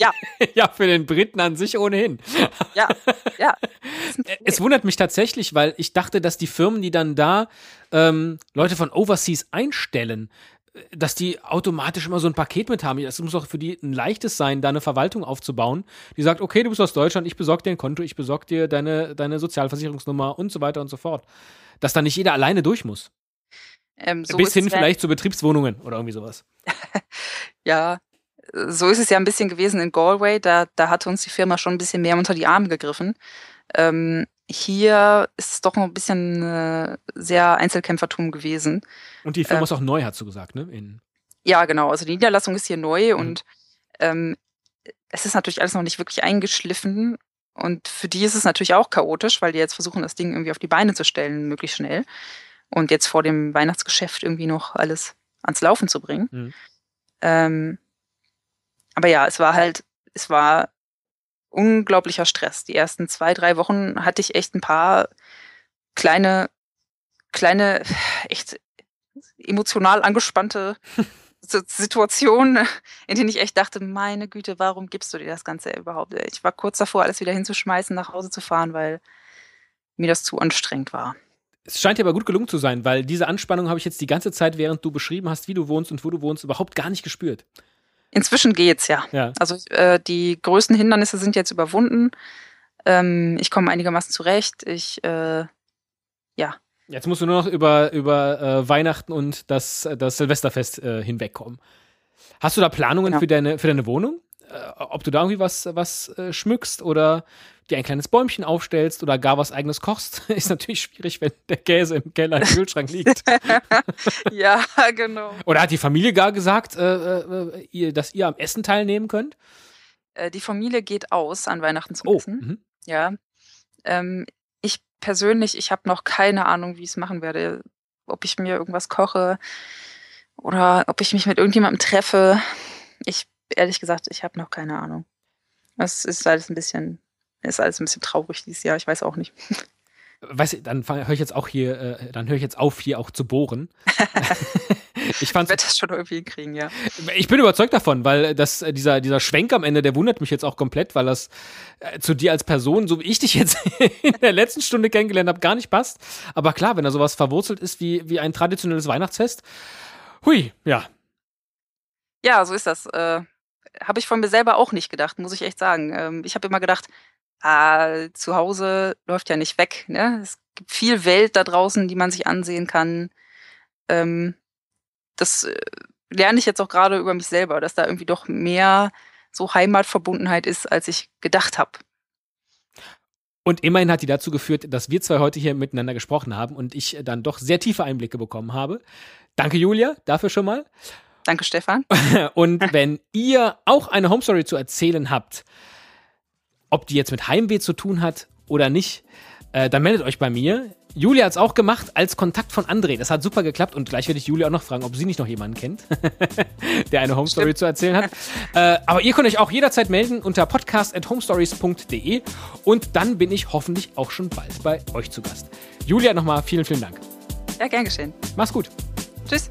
ja. Ja, für den Briten an sich ohnehin. Ja, ja. Es wundert mich tatsächlich, weil ich dachte, dass die Firmen, die dann da ähm, Leute von Overseas einstellen, dass die automatisch immer so ein Paket mit haben. Es muss auch für die ein leichtes sein, da eine Verwaltung aufzubauen, die sagt, okay, du bist aus Deutschland, ich besorge dir ein Konto, ich besorge dir deine, deine Sozialversicherungsnummer und so weiter und so fort. Dass da nicht jeder alleine durch muss. Ähm, so Bis hin vielleicht zu Betriebswohnungen oder irgendwie sowas. ja, so ist es ja ein bisschen gewesen in Galway. Da, da hatte uns die Firma schon ein bisschen mehr unter die Arme gegriffen. Ähm, hier ist es doch noch ein bisschen äh, sehr Einzelkämpfertum gewesen. Und die Firma äh, ist auch neu, hast du gesagt, ne? In ja, genau. Also die Niederlassung ist hier neu mhm. und ähm, es ist natürlich alles noch nicht wirklich eingeschliffen. Und für die ist es natürlich auch chaotisch, weil die jetzt versuchen, das Ding irgendwie auf die Beine zu stellen, möglichst schnell. Und jetzt vor dem Weihnachtsgeschäft irgendwie noch alles ans Laufen zu bringen. Mhm. Ähm, aber ja, es war halt, es war unglaublicher Stress. Die ersten zwei, drei Wochen hatte ich echt ein paar kleine, kleine, echt emotional angespannte Situationen, in denen ich echt dachte, meine Güte, warum gibst du dir das Ganze überhaupt? Ich war kurz davor, alles wieder hinzuschmeißen, nach Hause zu fahren, weil mir das zu anstrengend war. Es scheint dir aber gut gelungen zu sein, weil diese Anspannung habe ich jetzt die ganze Zeit, während du beschrieben hast, wie du wohnst und wo du wohnst, überhaupt gar nicht gespürt. Inzwischen geht's ja. ja. Also äh, die größten Hindernisse sind jetzt überwunden. Ähm, ich komme einigermaßen zurecht. Ich, äh, ja. Jetzt musst du nur noch über, über äh, Weihnachten und das, das Silvesterfest äh, hinwegkommen. Hast du da Planungen genau. für, deine, für deine Wohnung? Äh, ob du da irgendwie was, was äh, schmückst oder dir ein kleines Bäumchen aufstellst oder gar was eigenes kochst, ist natürlich schwierig, wenn der Käse im Keller im Kühlschrank liegt. ja, genau. Oder hat die Familie gar gesagt, äh, äh, ihr, dass ihr am Essen teilnehmen könnt? Die Familie geht aus an Weihnachten zum oh, Essen. Mhm. Ja. Ähm, ich persönlich, ich habe noch keine Ahnung, wie ich es machen werde. Ob ich mir irgendwas koche oder ob ich mich mit irgendjemandem treffe. Ich, ehrlich gesagt, ich habe noch keine Ahnung. Es ist alles ein bisschen ist alles ein bisschen traurig dieses Jahr, ich weiß auch nicht. Weißt du, dann höre ich jetzt auch hier, äh, dann höre ich jetzt auf, hier auch zu bohren. ich werde das schon irgendwie hinkriegen, ja. Ich bin überzeugt davon, weil das, äh, dieser, dieser Schwenk am Ende, der wundert mich jetzt auch komplett, weil das äh, zu dir als Person, so wie ich dich jetzt in der letzten Stunde kennengelernt habe, gar nicht passt. Aber klar, wenn da sowas verwurzelt ist wie, wie ein traditionelles Weihnachtsfest, hui, ja. Ja, so ist das. Äh, habe ich von mir selber auch nicht gedacht, muss ich echt sagen. Ähm, ich habe immer gedacht, ah, zu Hause läuft ja nicht weg. Ne? Es gibt viel Welt da draußen, die man sich ansehen kann. Ähm, das äh, lerne ich jetzt auch gerade über mich selber, dass da irgendwie doch mehr so Heimatverbundenheit ist, als ich gedacht habe. Und immerhin hat die dazu geführt, dass wir zwei heute hier miteinander gesprochen haben und ich dann doch sehr tiefe Einblicke bekommen habe. Danke, Julia, dafür schon mal. Danke, Stefan. und wenn ihr auch eine Homestory zu erzählen habt, ob die jetzt mit Heimweh zu tun hat oder nicht, äh, dann meldet euch bei mir. Julia hat es auch gemacht als Kontakt von André. Das hat super geklappt und gleich werde ich Julia auch noch fragen, ob sie nicht noch jemanden kennt, der eine Homestory zu erzählen hat. äh, aber ihr könnt euch auch jederzeit melden unter podcast.homestories.de und dann bin ich hoffentlich auch schon bald bei euch zu Gast. Julia, nochmal vielen, vielen Dank. Ja, gern geschehen. Mach's gut. Tschüss.